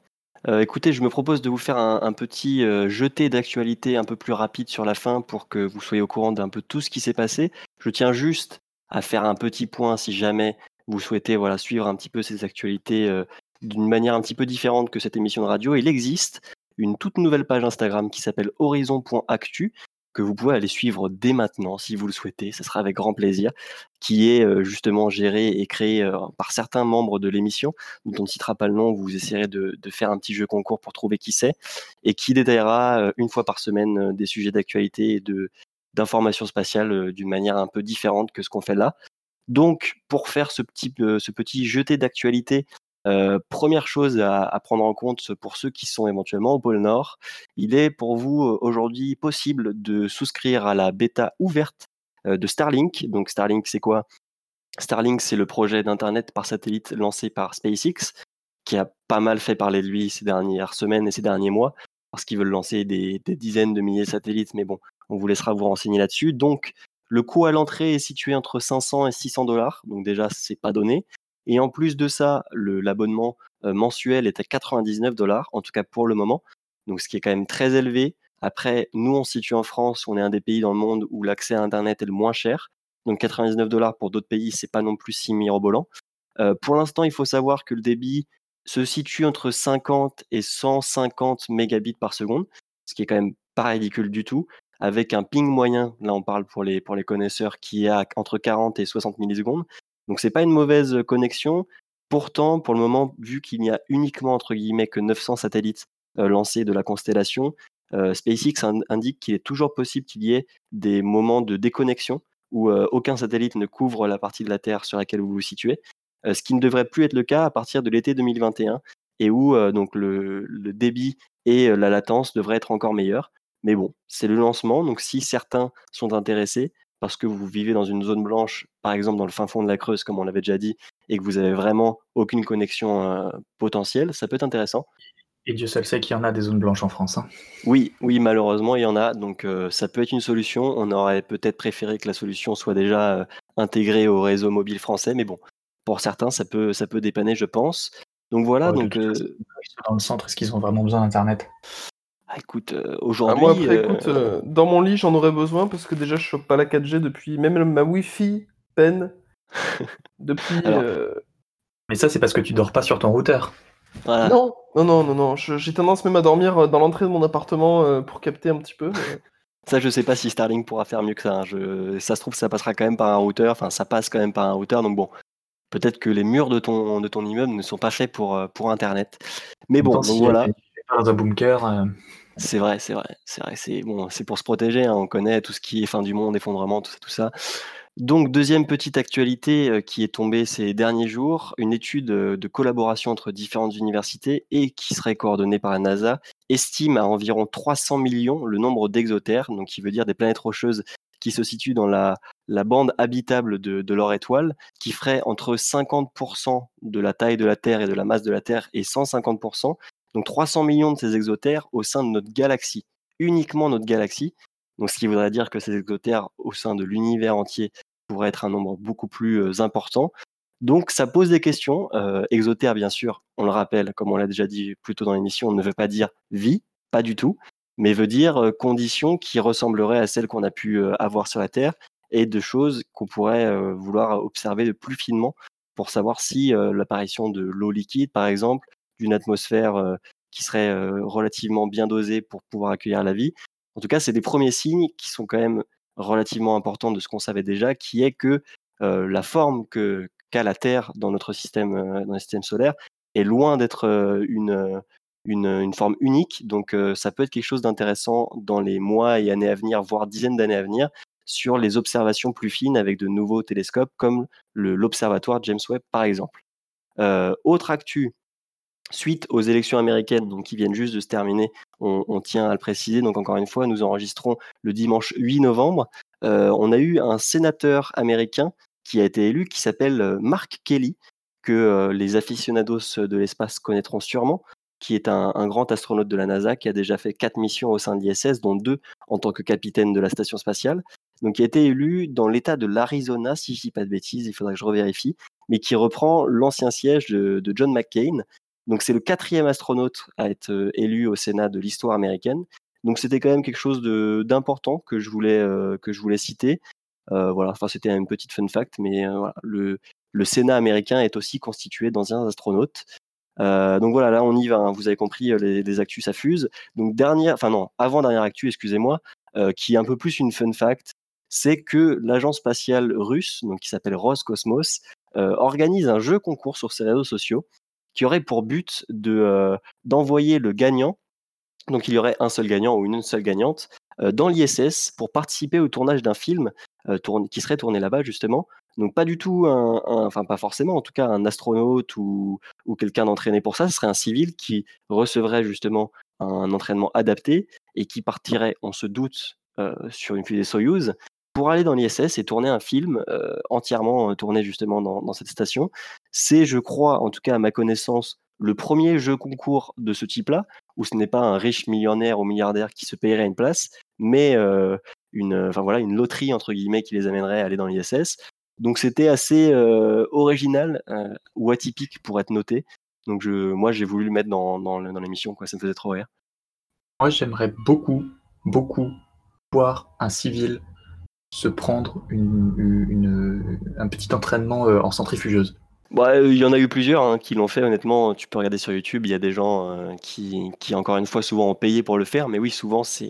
Euh, écoutez, je me propose de vous faire un, petit euh, jeté d'actualité un peu plus rapide sur la fin pour que vous soyez au courant d'un peu tout ce qui s'est passé. Je tiens juste à faire un petit point si jamais vous souhaitez voilà, suivre un petit peu ces actualités euh, d'une manière un petit peu différente que cette émission de radio. Il existe une toute nouvelle page Instagram qui s'appelle horizon.actu que vous pouvez aller suivre dès maintenant si vous le souhaitez, ce sera avec grand plaisir, qui est euh, justement géré et créé euh, par certains membres de l'émission, dont on ne citera pas le nom, vous essayerez de, faire un petit jeu concours pour trouver qui c'est, et qui détaillera euh, une fois par semaine des sujets d'actualité et de d'informations spatiales d'une manière un peu différente que ce qu'on fait là. Donc, pour faire ce petit, ce petit jeté d'actualité euh, première chose à, prendre en compte pour ceux qui sont éventuellement au pôle Nord, il est pour vous euh, aujourd'hui possible de souscrire à la bêta ouverte euh, de Starlink. Donc Starlink, c'est quoi? Starlink, c'est le projet d'Internet par satellite lancé par SpaceX, qui a pas mal fait parler de lui ces dernières semaines et ces derniers mois, parce qu'ils veulent lancer des, des dizaines de milliers de satellites, mais bon, on vous laissera vous renseigner là-dessus. Donc, le coût à l'entrée est situé entre 500 et 600 dollars, donc déjà, c'est pas donné. Et en plus de ça, l'abonnement euh, mensuel est à 99 dollars, en tout cas pour le moment. Donc, ce qui est quand même très élevé. Après, nous, on se situe en France, on est un des pays dans le monde où l'accès à Internet est le moins cher. Donc, 99 dollars pour d'autres pays, c'est pas non plus si mirobolant. Euh, pour l'instant, il faut savoir que le débit se situe entre 50 et 150 mégabits par seconde, ce qui est quand même pas ridicule du tout, avec un ping moyen, là on parle pour les, pour les connaisseurs, qui est entre 40 et 60 millisecondes, donc c'est pas une mauvaise connexion. Pourtant, pour le moment, vu qu'il n'y a uniquement entre guillemets que 900 satellites lancés de la constellation, SpaceX indique qu'il est toujours possible qu'il y ait des moments de déconnexion où aucun satellite ne couvre la partie de la Terre sur laquelle vous vous situez, ce qui ne devrait plus être le cas à partir de l'été 2021 et où donc le, débit et la latence devraient être encore meilleurs. Mais bon, c'est le lancement, donc si certains sont intéressés, parce que vous vivez dans une zone blanche, par exemple dans le fin fond de la Creuse, comme on l'avait déjà dit, et que vous avez vraiment aucune connexion euh, potentielle, ça peut être intéressant. Et Dieu seul sait qu'il y en a des zones blanches en France. Hein. Oui, oui, malheureusement, il y en a. Donc, euh, ça peut être une solution. On aurait peut-être préféré que la solution soit déjà euh, intégrée au réseau mobile français, mais bon, pour certains, ça peut, ça peut dépanner, je pense. Donc voilà. donc, dans le centre, est-ce qu'ils ont vraiment besoin d'Internet? Ah, écoute, euh, ah, aujourd'hui. moi, après, écoute, euh, dans mon lit, j'en aurais besoin parce que déjà, je chope pas la 4G depuis. Même ma Wi-Fi peine. depuis. Euh, Mais ça, c'est parce que tu dors pas sur ton routeur. Non, non, non, non, non. J'ai tendance même à dormir dans l'entrée de mon appartement pour capter un petit peu. Ça, je sais pas si Starlink pourra faire mieux que ça. Hein. Je... Ça se trouve, ça passera quand même par un routeur. Enfin, ça passe quand même par un routeur. Donc bon, peut-être que les murs de ton, de ton immeuble ne sont pas faits pour, pour Internet. Mais bon, donc voilà. Dans un bunker. C'est vrai, c'est vrai, c'est vrai. C'est bon, c'est pour se protéger. Hein, on connaît tout ce qui est fin du monde, effondrement, tout ça, tout ça. Donc deuxième petite actualité euh, qui est tombée ces derniers jours, une étude euh, de collaboration entre différentes universités et qui serait coordonnée par la NASA estime à environ 300 millions le nombre d'exotères, donc qui veut dire des planètes rocheuses qui se situent dans la, bande habitable de, leur étoile, qui ferait entre 50% de la taille de la Terre et de la masse de la Terre et 150%, donc 300 millions de ces exotères au sein de notre galaxie, uniquement notre galaxie. Donc ce qui voudrait dire que ces exotères au sein de l'univers entier pourraient être un nombre beaucoup plus euh, important. Donc ça pose des questions. Euh, exotère, bien sûr, on le rappelle, comme on l'a déjà dit plus tôt dans l'émission, ne veut pas dire vie, pas du tout, mais veut dire euh, conditions qui ressembleraient à celles qu'on a pu avoir sur la Terre et de choses qu'on pourrait vouloir observer plus finement pour savoir si l'apparition de l'eau liquide, par exemple, d'une atmosphère qui serait relativement bien dosée pour pouvoir accueillir la vie. En tout cas, c'est des premiers signes qui sont quand même relativement importants de ce qu'on savait déjà, qui est que la forme qu'a la Terre dans notre système, dans le système solaire est loin d'être une, une, forme unique. Donc, ça peut être quelque chose d'intéressant dans les mois et années à venir, voire dizaines d'années à venir, sur les observations plus fines avec de nouveaux télescopes comme l'observatoire James Webb, par exemple. autre actu Suite aux élections américaines, donc qui viennent juste de se terminer, on, tient à le préciser. Donc encore une fois, nous enregistrons le dimanche 8 novembre. Euh, on a eu un sénateur américain qui a été élu, qui s'appelle euh, Mark Kelly, que euh, les aficionados de l'espace connaîtront sûrement, qui est un, grand astronaute de la NASA, qui a déjà fait quatre missions au sein de l'ISS, dont deux en tant que capitaine de la station spatiale. Donc, qui a été élu dans l'État de l'Arizona, si je dis pas de bêtises, il faudrait que je revérifie, mais qui reprend l'ancien siège de John McCain, Donc c'est le quatrième astronaute à être élu au Sénat de l'histoire américaine. Donc c'était quand même quelque chose d'important que je voulais voulais citer. voilà, enfin c'était une petite fun fact, mais le, Sénat américain est aussi constitué d'anciens astronautes. Euh, donc voilà, là on y va. Hein. Vous avez compris, euh, les, actus s'affusent. Donc dernière, enfin non, avant dernière actu, excusez-moi, euh, qui est un peu plus une fun fact, c'est que l'agence spatiale russe, qui s'appelle Roscosmos, organise un jeu concours sur ses réseaux sociaux qui aurait pour but de d'envoyer le gagnant. Donc il y aurait un seul gagnant ou une seule gagnante dans l'ISS pour participer au tournage d'un film qui serait tourné là-bas justement donc pas du tout un, enfin pas forcément, en tout cas un astronaute ou, ou quelqu'un d'entraîné pour ça, ce serait un civil qui recevrait justement un entraînement adapté et qui partirait, on se doute, euh, sur une fusée Soyuz pour aller dans l'ISS et tourner un film euh, entièrement euh, tourné justement dans cette station. C'est, je crois, en tout cas à ma connaissance, le premier jeu concours de ce type-là, où ce n'est pas un riche millionnaire ou milliardaire qui se payerait une place, mais une, enfin voilà, une loterie entre guillemets qui les amènerait à aller dans l'ISS. Donc c'était assez euh, original euh, ou atypique pour être noté. Donc je, moi j'ai voulu le mettre dans, dans, l'émission, quoi. ça me faisait trop rire. Moi j'aimerais beaucoup, beaucoup voir un civil se prendre une, un petit entraînement euh, en centrifugeuse. Bah, il y en a eu plusieurs hein, qui l'ont fait, honnêtement. Tu peux regarder sur YouTube, il y a des gens qui, qui, encore une fois, souvent ont payé pour le faire, mais oui, souvent, c'est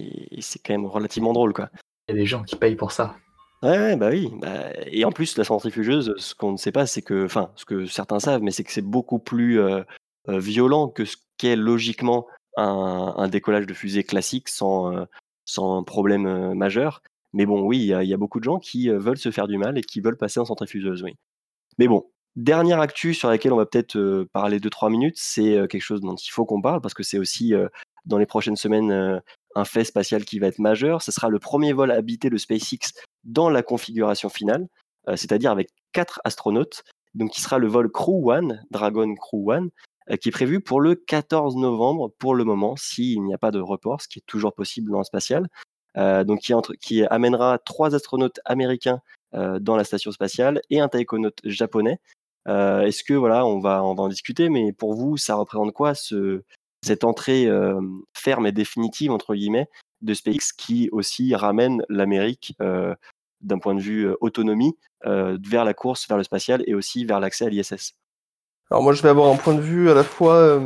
quand même relativement drôle. Quoi. Il y a des gens qui payent pour ça. Ouais, bah oui, bah et en plus la centrifugeuse, ce qu'on ne sait pas, c'est que enfin, ce que certains savent, mais c'est que c'est beaucoup plus, euh, euh, violent que ce qu'est logiquement un décollage de fusée classique sans, euh, sans problème, majeur. Mais bon, oui, il y a beaucoup de gens qui, veulent se faire du mal et qui veulent passer en centrifugeuse, oui. Mais bon, dernière actu sur laquelle on va peut-être, parler 2-3 minutes, c'est, quelque chose dont il faut qu'on parle parce que c'est aussi, dans les prochaines semaines, un fait spatial qui va être majeur. Ce sera le premier vol habité de SpaceX dans la configuration finale, euh, c'est-à-dire avec quatre astronautes, donc qui sera le vol Crew One, Dragon Crew One, euh, qui est prévu pour le 14 novembre pour le moment, s'il n'y a pas de report, ce qui est toujours possible dans le spatial. Euh, donc qui, qui, amènera trois astronautes américains dans la station spatiale et un taïkonaute japonais. Est-ce que voilà, on va, on va en discuter, mais pour vous, ça représente quoi ce, cette entrée ferme et définitive entre guillemets de SpaceX qui aussi ramène l'Amérique d'un point de vue autonomie vers la course vers le spatial et aussi vers l'accès à l'ISS. Alors moi je vais avoir un point de vue à la fois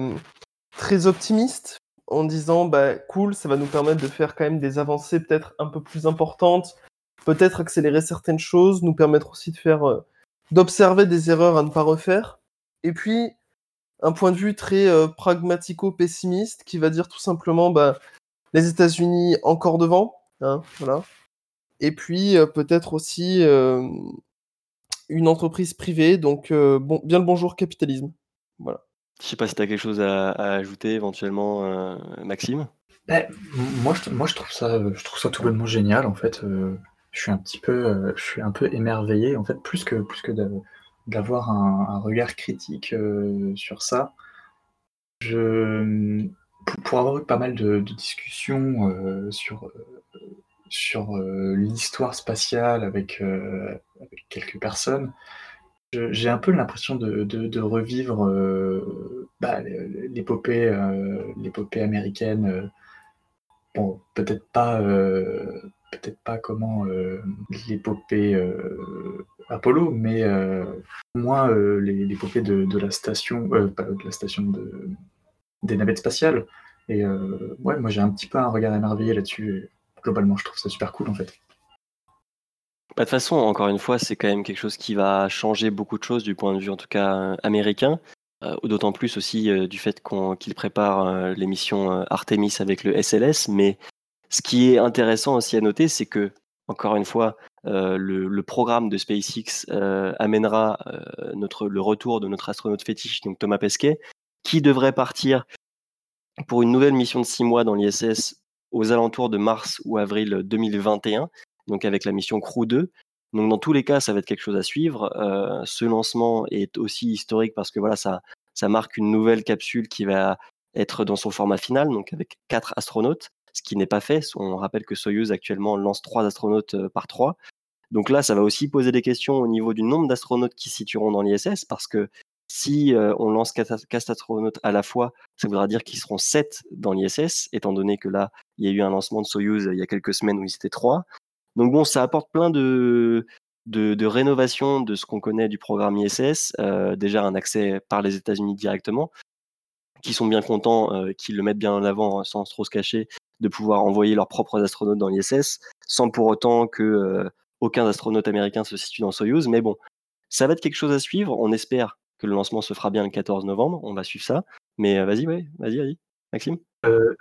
très optimiste en disant bah cool ça va nous permettre de faire quand même des avancées peut-être un peu plus importantes, peut-être accélérer certaines choses, nous permettre aussi de faire d'observer des erreurs à ne pas refaire. Et puis un point de vue très pragmatico-pessimiste qui va dire tout simplement bah, les États-Unis encore devant, hein, voilà. Et puis peut-être aussi une entreprise privée, donc bon, bien le bonjour capitalisme. Voilà. Je sais pas si tu as quelque chose à, ajouter éventuellement, Maxime? Ben, moi, je, moi je, trouve ça, je trouve ça tout bonnement génial en fait. Je suis un petit peu, je suis un peu émerveillé en fait, plus que, plus que d'avoir un, regard critique sur ça. Je, pour, avoir eu pas mal de, discussions euh, sur, euh, sur euh, l'histoire spatiale avec, quelques personnes, j'ai un peu l'impression de, revivre bah, l'épopée américaine. bon, peut-être pas, peut-être pas comment l'épopée Apollo, mais au moins l'épopée de, la station, de la station de, des navettes spatiales. Et euh, ouais, moi j'ai un petit peu un regard émerveillé là-dessus. Globalement, je trouve ça super cool en fait. Bah, de toute façon, encore une fois, c'est quand même quelque chose qui va changer beaucoup de choses du point de vue, en tout cas, euh, américain. Euh, d'autant plus aussi du fait qu'il prépare l'émission Artemis avec le SLS. Mais ce qui est intéressant aussi à noter, c'est que, encore une fois, le, programme de SpaceX amènera notre, le retour de notre astronaute fétiche, donc Thomas Pesquet, qui devrait partir pour une nouvelle mission de six mois dans l'ISS aux alentours de mars ou avril 2021, donc avec la mission Crew 2. Donc dans tous les cas, ça va être quelque chose à suivre. Euh, ce lancement est aussi historique parce que voilà, ça, ça marque une nouvelle capsule qui va être dans son format final, donc avec quatre astronautes, ce qui n'est pas fait. On rappelle que Soyuz actuellement lance trois astronautes euh, par trois. Donc là, ça va aussi poser des questions au niveau du nombre d'astronautes qui se situeront dans l'ISS parce que Si on lance 4, astronautes à la fois, ça voudra dire qu'ils seront 7 dans l'ISS, étant donné que là, il y a eu un lancement de Soyuz il y a quelques semaines où ils étaient 3. Donc bon, ça apporte plein de, de, rénovation de ce qu'on connaît du programme ISS. déjà un accès par les États-Unis directement, qui sont bien contents, euh, qui le mettent bien en avant hein, sans trop se cacher, de pouvoir envoyer leurs propres astronautes dans l'ISS, sans pour autant que euh, aucun astronaute américain se situe dans Soyuz. Mais bon, ça va être quelque chose à suivre. On espère que le lancement se fera bien le 14 novembre. On va suivre ça. Mais euh, vas-y, ouais, vas-y, vas-y, Maxime?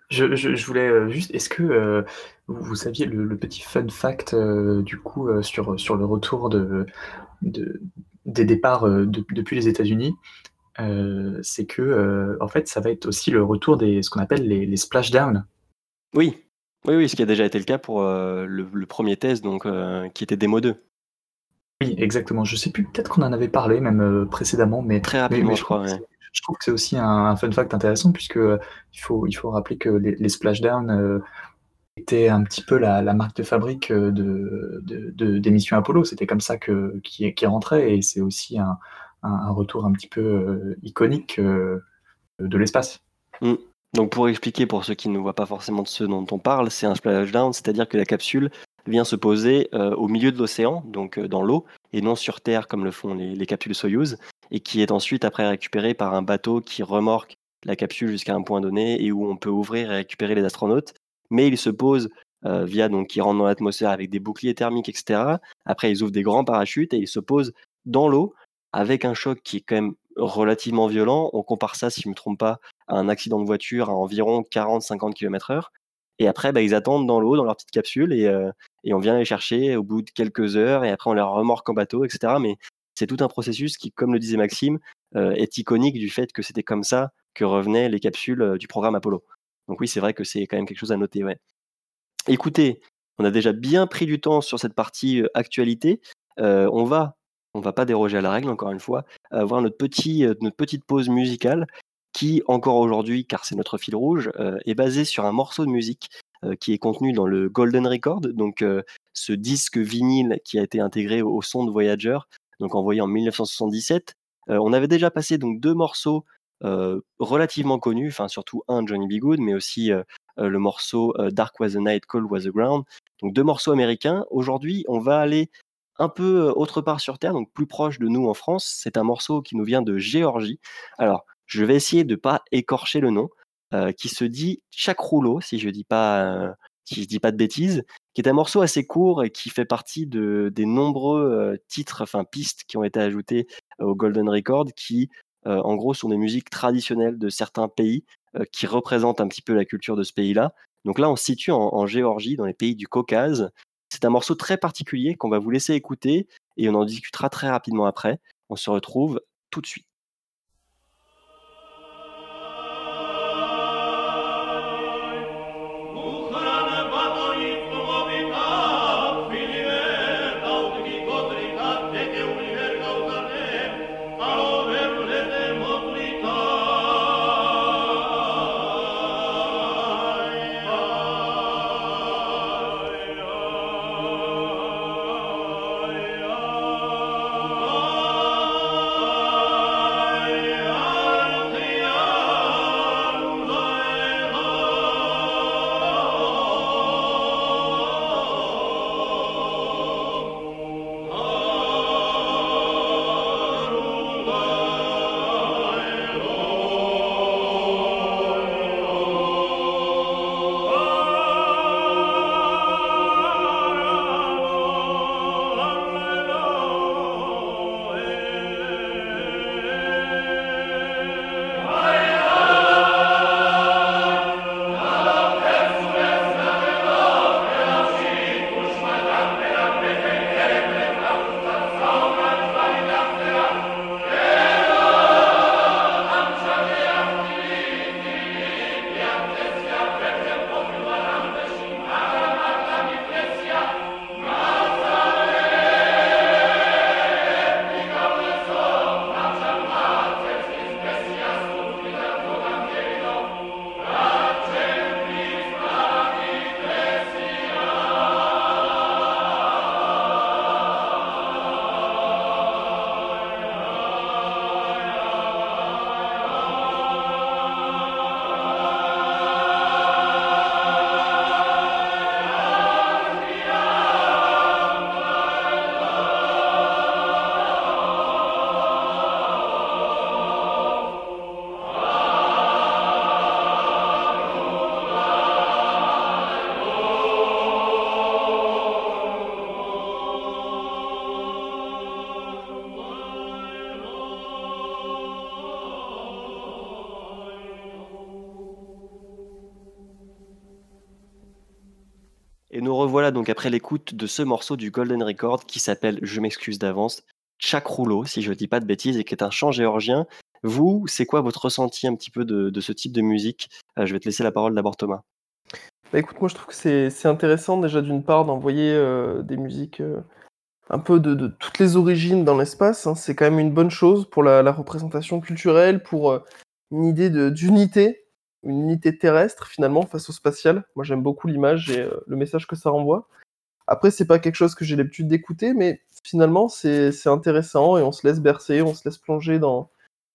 je, voulais juste, est-ce que vous, saviez le, petit fun fact du coup sur, sur le retour de, des départs depuis les États-Unis? C'est que en fait ça va être aussi le retour des ce qu'on appelle les, les splashdown. Oui, oui, oui, ce qui a déjà été le cas pour le, premier test donc qui était démo 2. Oui, exactement. Je sais plus, peut-être qu'on en avait parlé même précédemment, mais très rapidement, je, crois. Je trouve que c'est aussi un, fun fact intéressant puisque il faut il faut rappeler que les, les splashdown étaient un petit peu la, marque de fabrique de, de, des missions Apollo. C'était comme ça que qui, qui rentrait et c'est aussi un, un, retour un petit peu euh, iconique euh, de l'espace. Mm. Donc pour expliquer pour ceux qui ne voient pas forcément de ce dont on parle, c'est un splashdown, c'est-à-dire que la capsule vient se poser euh, au milieu de l'océan, donc dans l'eau, et non sur Terre comme le font les, capsules Soyuz, et qui est ensuite après récupérée par un bateau qui remorque la capsule jusqu'à un point donné et où on peut ouvrir et récupérer les astronautes. Mais il se pose via donc qui rentre dans l'atmosphère avec des boucliers thermiques, etc. Après ils ouvrent des grands parachutes et ils se posent dans l'eau avec un choc qui est quand même relativement violent. On compare ça, si je ne me trompe pas, à un accident de voiture à environ 40-50 km/h. Et après, bah, ils attendent dans l'eau, dans leur petite capsule, euh, et, on vient les chercher au bout de quelques heures, et après on les remorque en bateau, etc. Mais c'est tout un processus qui, comme le disait Maxime, euh, est iconique du fait que c'était comme ça que revenaient les capsules euh, du programme Apollo. Donc oui, c'est vrai que c'est quand même quelque chose à noter. Écoutez, on a déjà bien pris du temps sur cette partie actualité. on va on va pas déroger à la règle, encore une fois, avoir notre, euh, notre petite pause musicale qui, encore aujourd'hui, car c'est notre fil rouge, euh, est basée sur un morceau de musique euh, qui est contenu dans le Golden Record, donc ce disque vinyle qui a été intégré au, son de Voyager, donc envoyé en 1977. on avait déjà passé donc deux morceaux relativement connus, enfin surtout un Johnny B. Good, mais aussi le morceau Dark Was the Night, Cold Was the Ground. Donc deux morceaux américains. Aujourd'hui, on va aller un peu autre part sur Terre, donc plus proche de nous en France. C'est un morceau qui nous vient de Géorgie. Alors, je vais essayer de ne pas écorcher le nom, qui se dit Chaque rouleau, si je je dis pas de bêtises, qui est un morceau assez court et qui fait partie de, des nombreux titres, enfin pistes qui ont été ajoutés au Golden Record, qui en gros sont des musiques traditionnelles de certains pays qui représentent un petit peu la culture de ce pays-là. Donc là, on se situe en Géorgie, dans les pays du Caucase, c'est un morceau très particulier qu'on va vous laisser écouter et on en discutera très rapidement après. On se retrouve tout de suite. Donc après l'écoute de ce morceau du Golden Record qui s'appelle, je m'excuse d'avance, Chak Rouleau, si je ne dis pas de bêtises, et qui est un chant géorgien. Vous, c'est quoi votre ressenti un petit peu de, ce type de musique? Euh, Je vais te laisser la parole d'abord Thomas. Bah écoute, moi je trouve que c'est intéressant déjà d'une part d'envoyer euh, des musiques euh, un peu de, toutes les origines dans l'espace. Hein. C'est quand même une bonne chose pour la, représentation culturelle, pour une idée d'unité, une unité terrestre finalement face au spatial. Moi j'aime beaucoup l'image et le message que ça renvoie. Après, c'est pas quelque chose que j'ai l'habitude d'écouter, mais finalement c'est intéressant et on se laisse bercer, on se laisse plonger dans,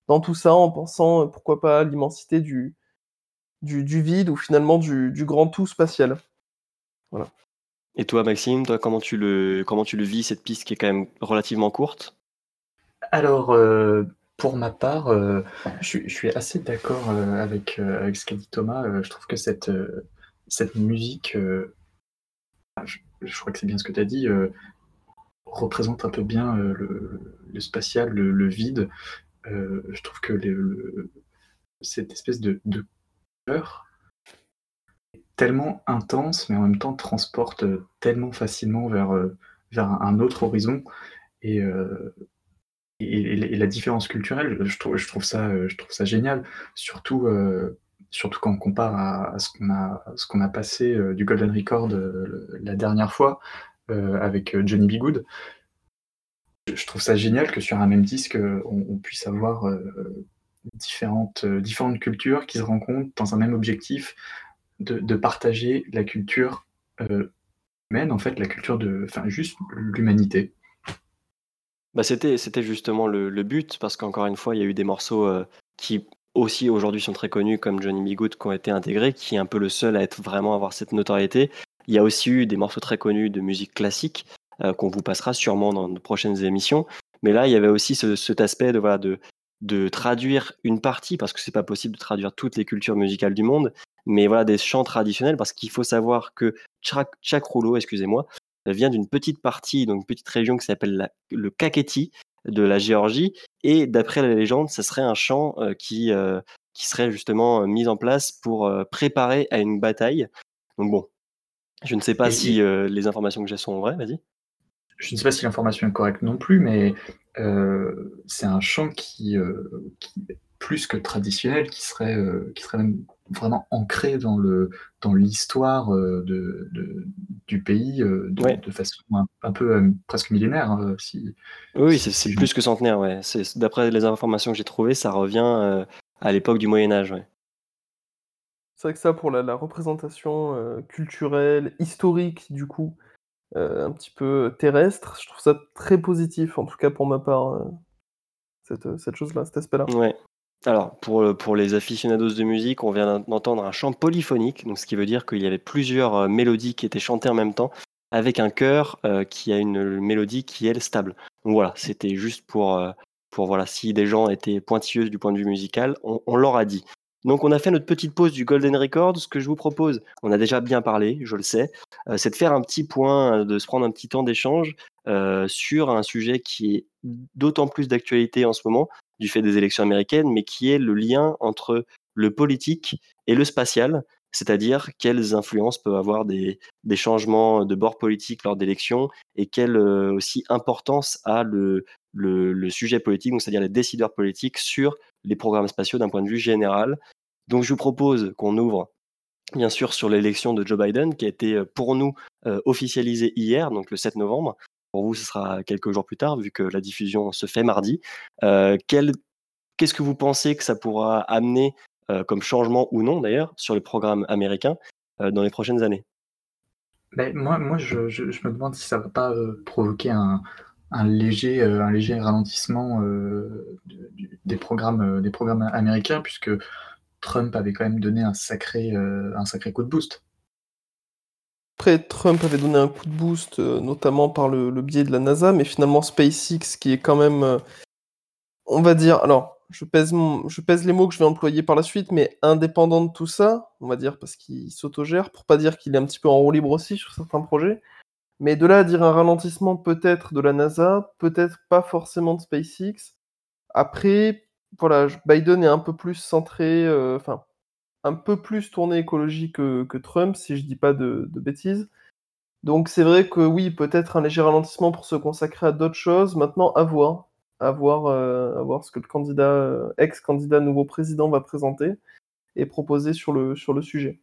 dans tout ça en pensant pourquoi pas l'immensité du, du, vide ou finalement du, grand tout spatial. Voilà. Et toi, Maxime, toi, comment tu le comment tu le vis cette piste qui est quand même relativement courte? Alors, euh, pour ma part, euh, je, suis assez d'accord euh, avec, avec ce qu'a dit Thomas. je trouve que cette cette musique, je, crois que c'est bien ce que tu as dit, représente un peu bien le, spatial, le, vide. je trouve que cette espèce de, de tellement intense, mais en même temps transporte euh, tellement facilement vers, euh, vers un autre horizon. Et, euh, et, la différence culturelle, je trouve, je trouve, ça, génial, surtout, surtout quand on compare à, ce qu'on a, ce a passé du Golden Record la dernière fois avec Johnny B. Good. Je trouve ça génial que sur un même disque, on, puisse avoir différentes, différentes cultures qui se rencontrent dans un même objectif de, partager la culture euh, humaine, en fait, la culture de, enfin, juste l'humanité. Bah c'était, justement le, but, parce qu'encore une fois, il y a eu des morceaux euh, qui aussi aujourd'hui sont très connus, comme Johnny B. Qui ont été intégrés, qui est un peu le seul à être vraiment avoir cette notoriété. Il y a aussi eu des morceaux très connus de musique classique, euh, qu'on vous passera sûrement dans de prochaines émissions. Mais là, il y avait aussi ce, cet aspect de, de, traduire une partie, parce que c'est pas possible de traduire toutes les cultures musicales du monde, mais voilà, des chants traditionnels, parce qu'il faut savoir que Chak Rouleau, excusez-moi, vient d'une petite partie, donc une petite région qui s'appelle le Kakheti de la Géorgie, et d'après la légende, ça serait un chant euh, qui, euh, qui serait justement euh, mis en place pour préparer à une bataille. Donc bon, je ne sais pas si les informations que j'ai sont vraies, vas-y. Je ne sais pas si l'information est correcte non plus, mais c'est un qui, qui, plus que traditionnel, qui serait, qui serait même vraiment ancré dans le dans l'histoire euh, de, du pays euh, de, façon un, peu euh, presque millénaire. Hein, si, oui, c'est plus que centenaire. Ouais. D'après les informations que j'ai trouvées, ça revient à l'époque du Moyen Âge. Ouais. C'est vrai que ça, pour la, représentation culturelle, historique, du coup, un petit peu terrestre, je trouve ça très positif, en tout cas pour ma part, cette, cette chose-là, cet aspect-là. Ouais. Alors, pour, pour les aficionados de musique, on vient d'entendre un chant polyphonique, donc ce qui veut dire qu'il y avait plusieurs euh, mélodies qui étaient chantées en même temps, avec un chœur euh, qui a une mélodie qui est stable. Donc voilà, c'était juste pour, euh, voilà, si des gens étaient pointilleux du point de vue musical, on, on leur a dit. Donc on a fait notre petite pause du Golden Record. Ce que je vous propose, on a déjà bien parlé, je le sais, c'est de faire un petit point, de se prendre un petit temps d'échange sur un sujet qui est d'autant plus d'actualité en ce moment, du fait des élections américaines, mais qui est le lien entre le politique et le spatial, c'est-à-dire quelles influences peuvent avoir des, changements de bord politique lors d'élections et quelle euh, aussi importance a le, sujet politique, c'est-à-dire les décideurs politiques sur les programmes spatiaux d'un point de vue général. Donc je vous propose qu'on ouvre bien sûr sur l'élection de Joe Biden qui a été euh, pour nous euh, officialisée hier, donc le 7 novembre, pour vous, ce sera quelques jours plus tard, vu que la diffusion se fait mardi. Euh, qu'est-ce que vous pensez que ça pourra amener euh, comme changement ou non, d'ailleurs, sur le programme américain euh, dans les prochaines années? Ben, moi, je, me demande si ça ne va pas provoquer un, léger, ralentissement des, programmes, américains, puisque Trump avait quand même donné un un sacré coup de boost. Trump avait donné un coup de boost, euh, notamment par le, biais de la NASA, mais finalement SpaceX, qui est quand même, euh, on va dire, alors, je pèse, je pèse les mots que je vais employer par la suite, mais indépendant de tout ça, on va dire, parce qu'il s'autogère, pour pas dire qu'il est un petit peu en roue libre aussi sur certains projets. Mais de là à dire un ralentissement peut-être de la NASA, peut-être pas forcément de SpaceX. Après, voilà, Biden est un peu plus centré, euh, enfin, un peu plus tourné écologie que, Trump, si je dis pas de, bêtises. Donc c'est vrai que oui, peut-être un léger ralentissement pour se consacrer à d'autres choses. Maintenant, à voir. À voir, euh, à voir ce que le candidat, euh, ex-candidat nouveau président va présenter et proposer sur le, sur le sujet.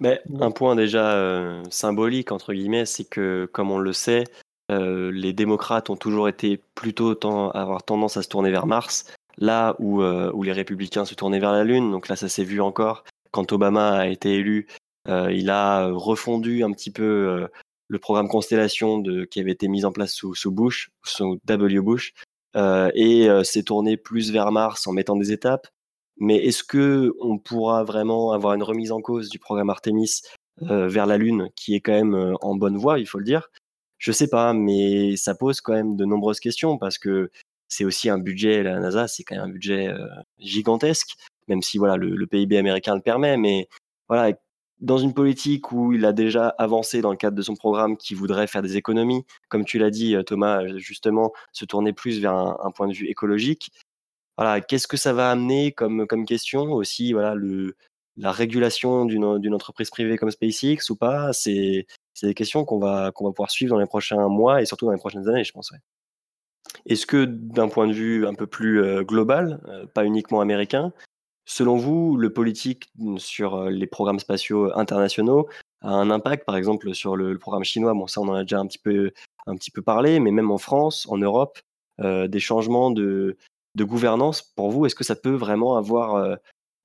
Mais un point déjà euh, symbolique, entre guillemets, c'est que, comme on le sait, les démocrates ont toujours été plutôt avoir tendance à se tourner vers Mars, là où, où les républicains se tournaient vers la Lune. Donc là, ça s'est vu encore. Quand Obama a été élu, euh, il a refondu un petit peu euh, le programme Constellation qui avait été mis en place sous, Bush, sous W. Bush, euh, et s'est tourné plus vers Mars en mettant des étapes. Mais est-ce que on pourra vraiment avoir une remise en cause du programme Artemis vers la Lune, qui est quand même en bonne voie, il faut le dire? Je sais pas, mais ça pose quand même de nombreuses questions parce que c'est aussi un budget, la NASA, c'est quand même un budget gigantesque, même si voilà le, PIB américain le permet, mais voilà, dans une politique où il a déjà avancé dans le cadre de son programme qui voudrait faire des économies, comme tu l'as dit Thomas, justement, se tourner plus vers un, point de vue écologique. Voilà, qu'est-ce que ça va amener comme, comme question aussi voilà, le, la régulation d'une entreprise privée comme SpaceX ou pas C'est des questions qu'on va, qu'on va pouvoir suivre dans les prochains mois et surtout dans les prochaines années, je pense. Est-ce que d'un point de vue un peu plus global, pas uniquement américain, Selon vous, le politique sur euh, les programmes spatiaux internationaux a un impact, par exemple, sur le, programme chinois? Bon, ça, on en a déjà un petit peu, un petit peu parlé, mais même en France, en Europe, euh, des changements de, de, gouvernance, pour vous, est-ce que ça peut vraiment avoir euh,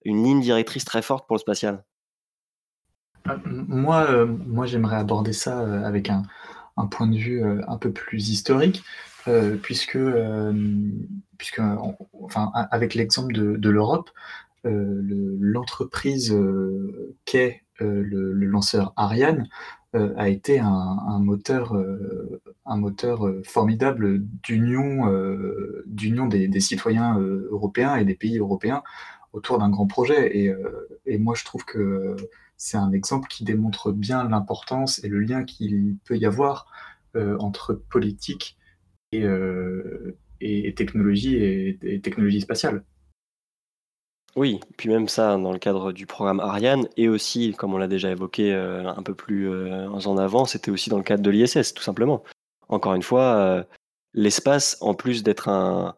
une ligne directrice très forte pour le spatial? Moi, moi j'aimerais aborder ça avec un, un, point de vue un peu plus historique. puisque, puisque enfin, avec l'exemple de, l'Europe, euh, l'entreprise euh, qu'est euh, le, lanceur Ariane a été un, moteur, un moteur formidable d'union d'union des, citoyens européens et des pays européens autour d'un grand projet. Et, et, moi, je trouve que c'est un exemple qui démontre bien l'importance et le lien qu'il peut y avoir entre politique et, et technologie et, technologie spatiale. Oui, puis même ça, dans le cadre du programme Ariane, et aussi, comme on l'a déjà évoqué euh, un peu plus euh, en avant, c'était aussi dans le cadre de l'ISS, tout simplement. Encore une fois, euh, l'espace, en plus d'être un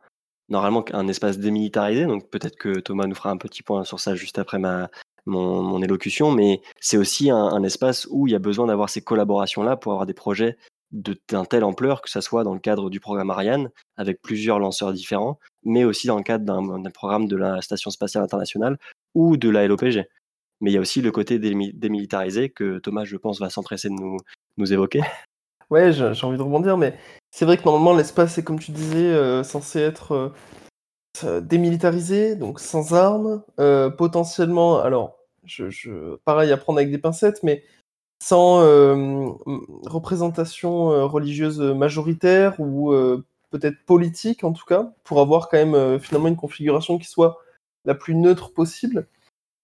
normalement un espace démilitarisé, donc peut-être que Thomas nous fera un petit point sur ça juste après ma mon, élocution, mais c'est aussi un, espace où il y a besoin d'avoir ces collaborations-là pour avoir des projets d'un telle ampleur, que ce soit dans le cadre du programme Ariane, avec plusieurs lanceurs différents, mais aussi dans le cadre d'un programme de la Station spatiale internationale ou de la LOPG. Mais il y a aussi le côté démilitarisé que Thomas, je pense, va s'empresser de nous, nous évoquer. Ouais, j'ai envie de rebondir, mais c'est vrai que normalement, l'espace est, comme tu disais, euh, censé être euh, démilitarisé, donc sans armes, euh, potentiellement, alors, je, pareil à prendre avec des pincettes, mais sans euh, représentation euh, religieuse majoritaire ou euh, peut-être politique en tout cas, pour avoir quand même finalement une configuration qui soit la plus neutre possible.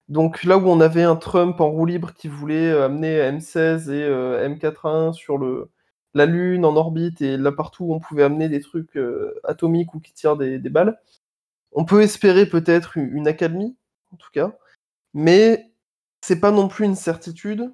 Donc là où on avait un Trump en roue libre qui voulait amener M16 et M41 sur le, la Lune en orbite et là partout où on pouvait amener des trucs atomiques ou qui tirent des, balles, on peut espérer peut-être une, académie en tout cas, mais c'est pas non plus une certitude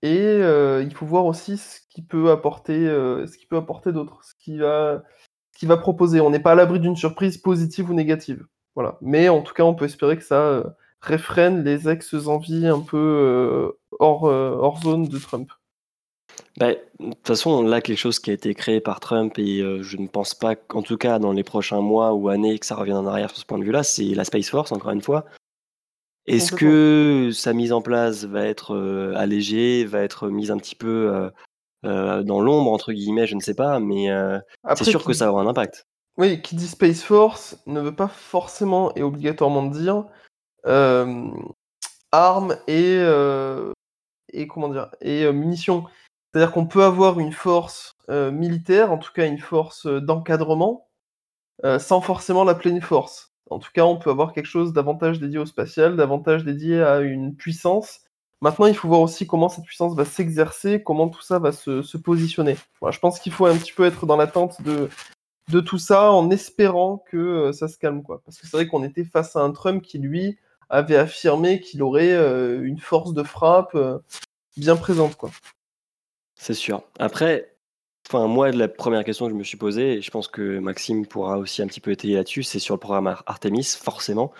et euh, il faut voir aussi ce qui peut apporter, euh, ce qui peut apporter d'autre, ce qui va proposer. On n'est pas à l'abri d'une surprise positive ou négative. Voilà. Mais en tout cas, on peut espérer que ça, euh, réfrène les ex-envies un peu, hors, hors zone de Trump. Bah, de toute façon, là, quelque chose qui a été créé par Trump et je ne pense pas qu'en tout cas dans les prochains mois ou années que ça revienne en arrière sur ce point de vue-là, c'est la Space Force, encore une fois. Est-ce que sa mise en place va être euh, allégée, va être mise un petit peu euh, euh, dans l'ombre, entre guillemets, je ne sais pas, mais c'est sûr que ça aura un impact. Oui, qui dit Space Force ne veut pas forcément et obligatoirement dire armes et, et comment dire et munitions. C'est-à-dire qu'on peut avoir une force militaire, en tout cas une force d'encadrement, sans forcément l'appeler une force. En tout cas, on peut avoir quelque chose davantage dédié au spatial, davantage dédié à une puissance. Maintenant, il faut voir aussi comment cette puissance va s'exercer, comment tout ça va se, positionner. je pense qu'il faut un petit peu être dans l'attente de, de tout ça en espérant que euh, ça se calme. Quoi. Parce que c'est vrai qu'on était face à un Trump qui, lui, avait affirmé qu'il aurait euh, une force de frappe euh, bien présente. Quoi. C'est sûr. Après, enfin, moi, la première question que je me suis posée, et je pense que Maxime pourra aussi un petit peu étayer là-dessus, c'est sur le programme Artemis, forcément.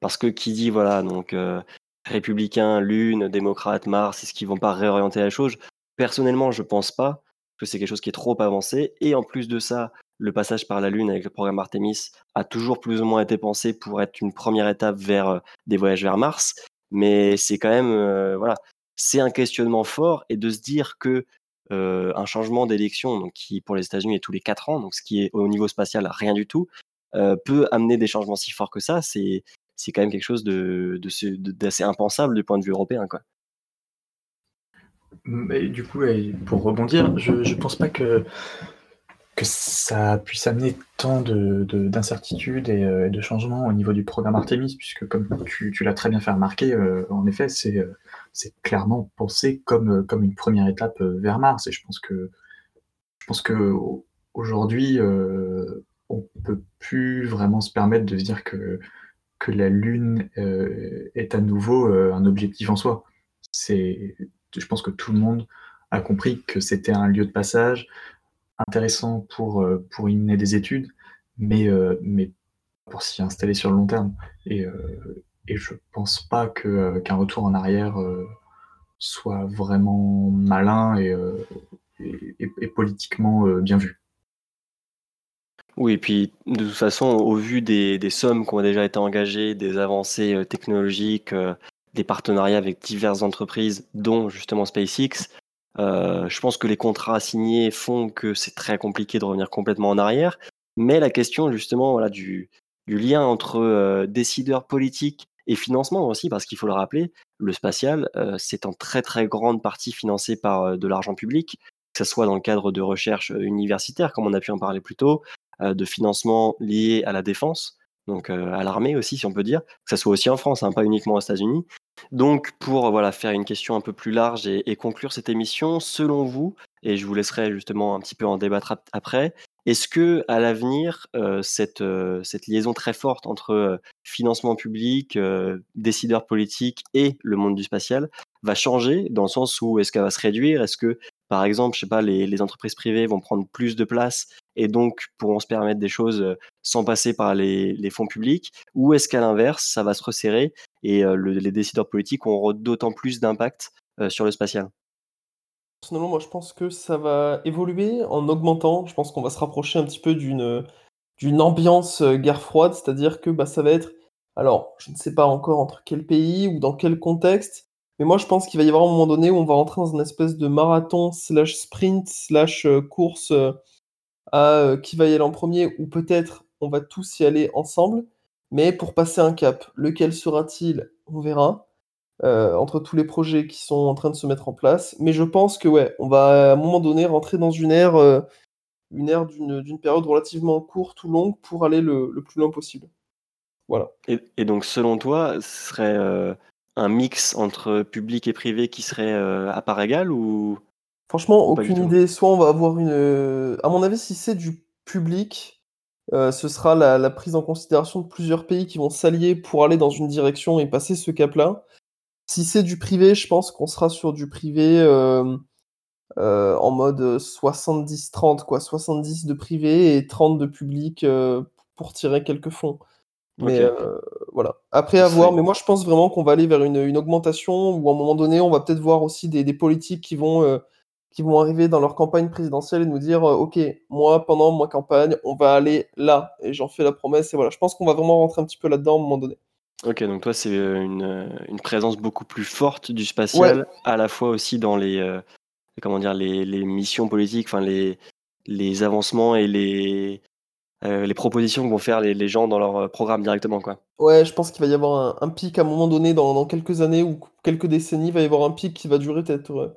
Parce que qui dit, voilà, donc euh, républicain, Lune, démocrate, Mars, est-ce qu'ils vont pas réorienter la chose? Personnellement, je pense pas, que c'est quelque chose qui est trop avancé. Et en plus de ça, le passage par la Lune avec le programme Artemis a toujours plus ou moins été pensé pour être une première étape vers euh, des voyages vers Mars. Mais c'est quand même, euh, voilà, c'est un questionnement fort et de se dire que un changement d'élection, qui pour les États-Unis est tous les quatre ans, donc ce qui est au niveau spatial rien du tout, peut amener des changements si forts que ça. C'est c'est quand même quelque chose de d'assez impensable du point de vue européen, quoi. Mais du coup, pour rebondir, je ne pense pas que que ça puisse amener tant d'incertitudes euh, et, de changements au niveau du programme Artemis, puisque comme tu, l'as très bien fait remarquer, euh, en effet, c'est euh, clairement pensé comme, comme une première étape vers Mars. Et je pense que je pense que aujourd'hui, on peut plus vraiment se permettre de se dire que que la Lune est à nouveau un objectif en soi. C'est, je pense que tout le monde a compris que c'était un lieu de passage, intéressant pour, euh, pour des études, mais, euh, mais pour s'y installer sur le long terme. Et, euh, et je pense pas que, qu'un retour en arrière soit vraiment malin et, et, politiquement bien vu. Oui, et puis de toute façon, au vu des, des, sommes qui ont déjà été engagées, des avancées technologiques, des partenariats avec diverses entreprises, dont justement SpaceX, euh, je pense que les contrats signés font que c'est très compliqué de revenir complètement en arrière. Mais la question justement voilà, du, lien entre euh, décideurs politiques et financement aussi, parce qu'il faut le rappeler, le spatial, euh, c'est en très très grande partie financé par de l'argent public, que ce soit dans le cadre de recherche universitaire, comme on a pu en parler plus tôt, de financement lié à la défense, donc à l'armée aussi, si on peut dire, que ce soit aussi en France, hein, pas uniquement aux États-Unis. Donc, pour voilà, faire une question un peu plus large et, conclure cette émission, selon vous, et je vous laisserai justement un petit peu en débattre après, est-ce que à l'avenir, euh, cette, euh, cette liaison très forte entre euh, financement public, décideurs politiques et le monde du spatial va changer dans le sens où est-ce qu'elle va se réduire? Est-ce que, par exemple, je sais pas, les, entreprises privées vont prendre plus de place et donc pourront se permettre des choses sans passer par les, les fonds publics? Ou est-ce qu'à l'inverse, ça va se resserrer et les décideurs politiques auront d'autant plus d'impact sur le spatial? Personnellement, moi, je pense que ça va évoluer en augmentant. Je pense qu'on va se rapprocher un petit peu d'une d'une ambiance guerre froide, c'est-à-dire que bah, ça va être, alors, je ne sais pas encore entre quel pays ou dans quel contexte, mais moi, je pense qu'il va y avoir un moment donné où on va rentrer dans une espèce de marathon slash sprint slash course à qui va y aller en premier, ou peut-être on va tous y aller ensemble. Mais pour passer un cap, lequel sera-t-il? On verra. Euh, entre tous les projets qui sont en train de se mettre en place. Mais je pense que ouais, on va à un moment donné rentrer dans une ère, euh, une ère d'une période relativement courte ou longue pour aller le, plus loin possible. Voilà. Et, donc selon toi, ce serait euh, un mix entre public et privé qui serait à part égale ou Franchement, aucune idée. Soit on va avoir une. À mon avis, si c'est du public, euh, ce sera la, prise en considération de plusieurs pays qui vont s'allier pour aller dans une direction et passer ce cap-là. Si c'est du privé, je pense qu'on sera sur du privé euh, euh, en mode 70-30, quoi. 70 de privé et 30 de public pour tirer quelques fonds. Mais voilà. Après à voir, mais moi je pense vraiment qu'on va aller vers une, augmentation où à un moment donné, on va peut-être voir aussi des, des politiques qui vont qui vont arriver dans leur campagne présidentielle et nous dire euh, Ok, moi, pendant ma campagne, on va aller là. Et j'en fais la promesse. Et voilà, je pense qu'on va vraiment rentrer un petit peu là-dedans à un moment donné. Ok, donc toi, c'est euh, une, euh, une, présence beaucoup plus forte du spatial, à la fois aussi dans les, comment dire, les, les, missions politiques, enfin les, les avancements et les, les propositions que vont faire les, les, gens dans leur programme directement. Quoi. Ouais, je pense qu'il va y avoir un, pic à un moment donné, dans, dans, quelques années ou quelques décennies, il va y avoir un pic qui va durer peut-être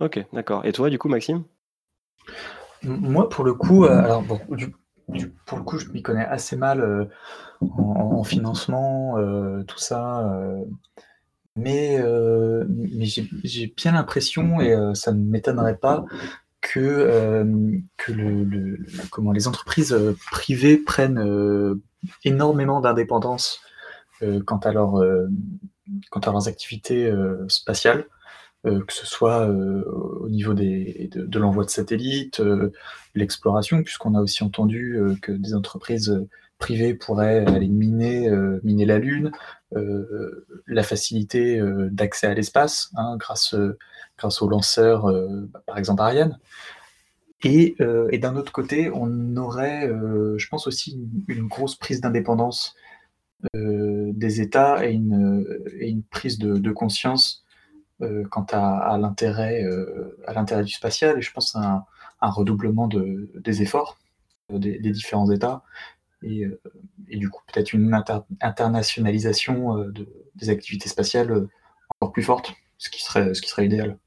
Ok, d'accord. Et toi, du coup, Maxime? Moi, pour le coup, euh, alors bon, pour le coup, je m'y connais assez mal euh, en, financement, euh, tout ça, mais, mais j'ai bien l'impression, et ça ne m'étonnerait pas, que, les entreprises privées prennent énormément d'indépendance quant à leurs activités spatiales. Que ce soit au niveau de, l'envoi de satellites, l'exploration, puisqu'on a aussi entendu que des entreprises privées pourraient aller miner, miner la Lune, la facilité d'accès à l'espace hein, grâce, grâce aux lanceurs, par exemple Ariane. Et, et d'un autre côté, on aurait, je pense aussi, une, grosse prise d'indépendance des États et une, prise de, conscience euh, quant à, l'intérêt euh, à l'intérêt du spatial. Et je pense à un, redoublement de, des efforts euh, des, différents États. Et, du coup peut-être une internationalisation des activités spatiales encore plus forte, ce qui serait, ce qui serait idéal.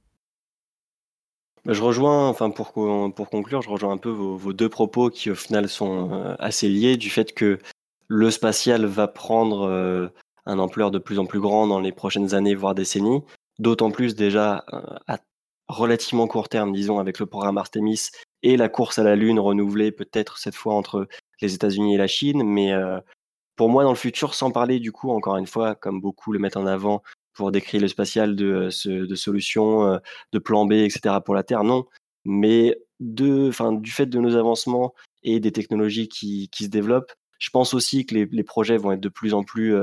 Bah, je rejoins, enfin pour, pour conclure, je rejoins un peu vos, vos, deux propos qui au final sont assez liés du fait que le spatial va prendre un ampleur de plus en plus grand dans les prochaines années, voire décennies, D'autant plus déjà euh, à relativement court terme, disons, avec le programme Artemis et la course à la Lune renouvelée peut-être cette fois entre les États-Unis et la Chine. Mais euh, pour moi, dans le futur, sans parler du coup, encore une fois, comme beaucoup le mettent en avant pour décrire le spatial de, euh, solutions, de plan B, etc. pour la Terre, non. Mais du fait de nos avancements et des technologies qui, se développent, je pense aussi que les, projets vont être de plus en plus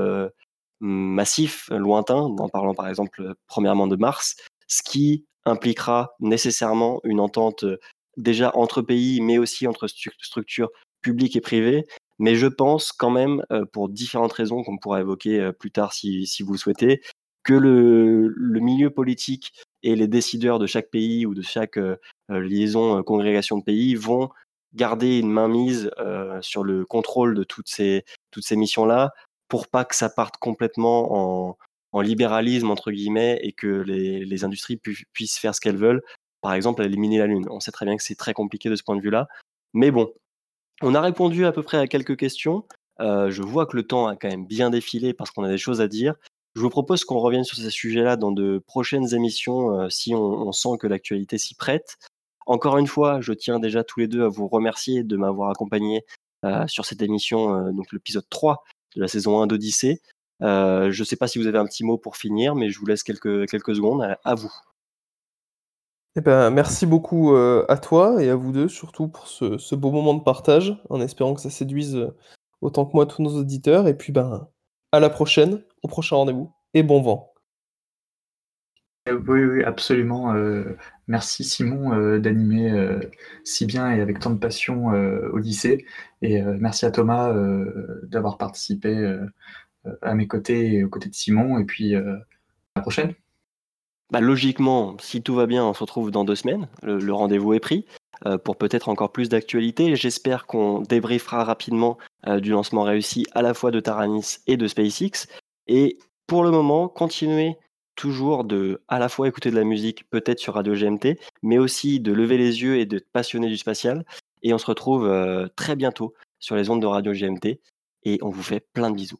massif, lointain, en parlant par exemple euh, premièrement de Mars, ce qui impliquera nécessairement une entente euh, déjà entre pays, mais aussi entre structures publiques et privées. Mais je pense quand même, euh, pour différentes raisons qu'on pourra évoquer plus tard si, vous le souhaitez, que le, milieu politique et les décideurs de chaque pays ou de chaque liaison, congrégation de pays vont garder une mainmise sur le contrôle de toutes ces, toutes ces missions-là, pour pas que ça parte complètement en, libéralisme, entre guillemets, et que les, industries puissent faire ce qu'elles veulent. Par exemple, éliminer la Lune. On sait très bien que c'est très compliqué de ce point de vue-là. Mais bon, on a répondu à peu près à quelques questions. Euh, je vois que le temps a quand même bien défilé parce qu'on a des choses à dire. Je vous propose qu'on revienne sur ces sujets-là dans de prochaines émissions euh, si on, sent que l'actualité s'y prête. Encore une fois, je tiens déjà tous les deux à vous remercier de m'avoir accompagné euh, sur cette émission, donc l'épisode 3 de la saison 1 d'Odyssée. Euh, je ne sais pas si vous avez un petit mot pour finir, mais je vous laisse quelques, quelques secondes. À, vous. Eh ben, merci beaucoup euh, à toi et à vous deux, surtout pour ce, beau moment de partage, en espérant que ça séduise euh, autant que moi tous nos auditeurs. Et puis, ben, à la prochaine, au prochain rendez-vous, et bon vent. Oui, oui, absolument. Merci Simon d'animer si bien et avec tant de passion Odyssée. Et merci à Thomas d'avoir participé à mes côtés et aux côtés de Simon. Et puis à la prochaine. Bah, logiquement, si tout va bien, on se retrouve dans deux semaines. Le, rendez-vous est pris pour peut-être encore plus d'actualité. J'espère qu'on débriefera rapidement du lancement réussi à la fois de Taranis et de SpaceX. Et pour le moment, continuez toujours de à la fois écouter de la musique, peut-être sur Radio GMT, mais aussi de lever les yeux et de passionner du spatial. Et on se retrouve très bientôt sur les ondes de Radio GMT. Et on vous fait plein de bisous.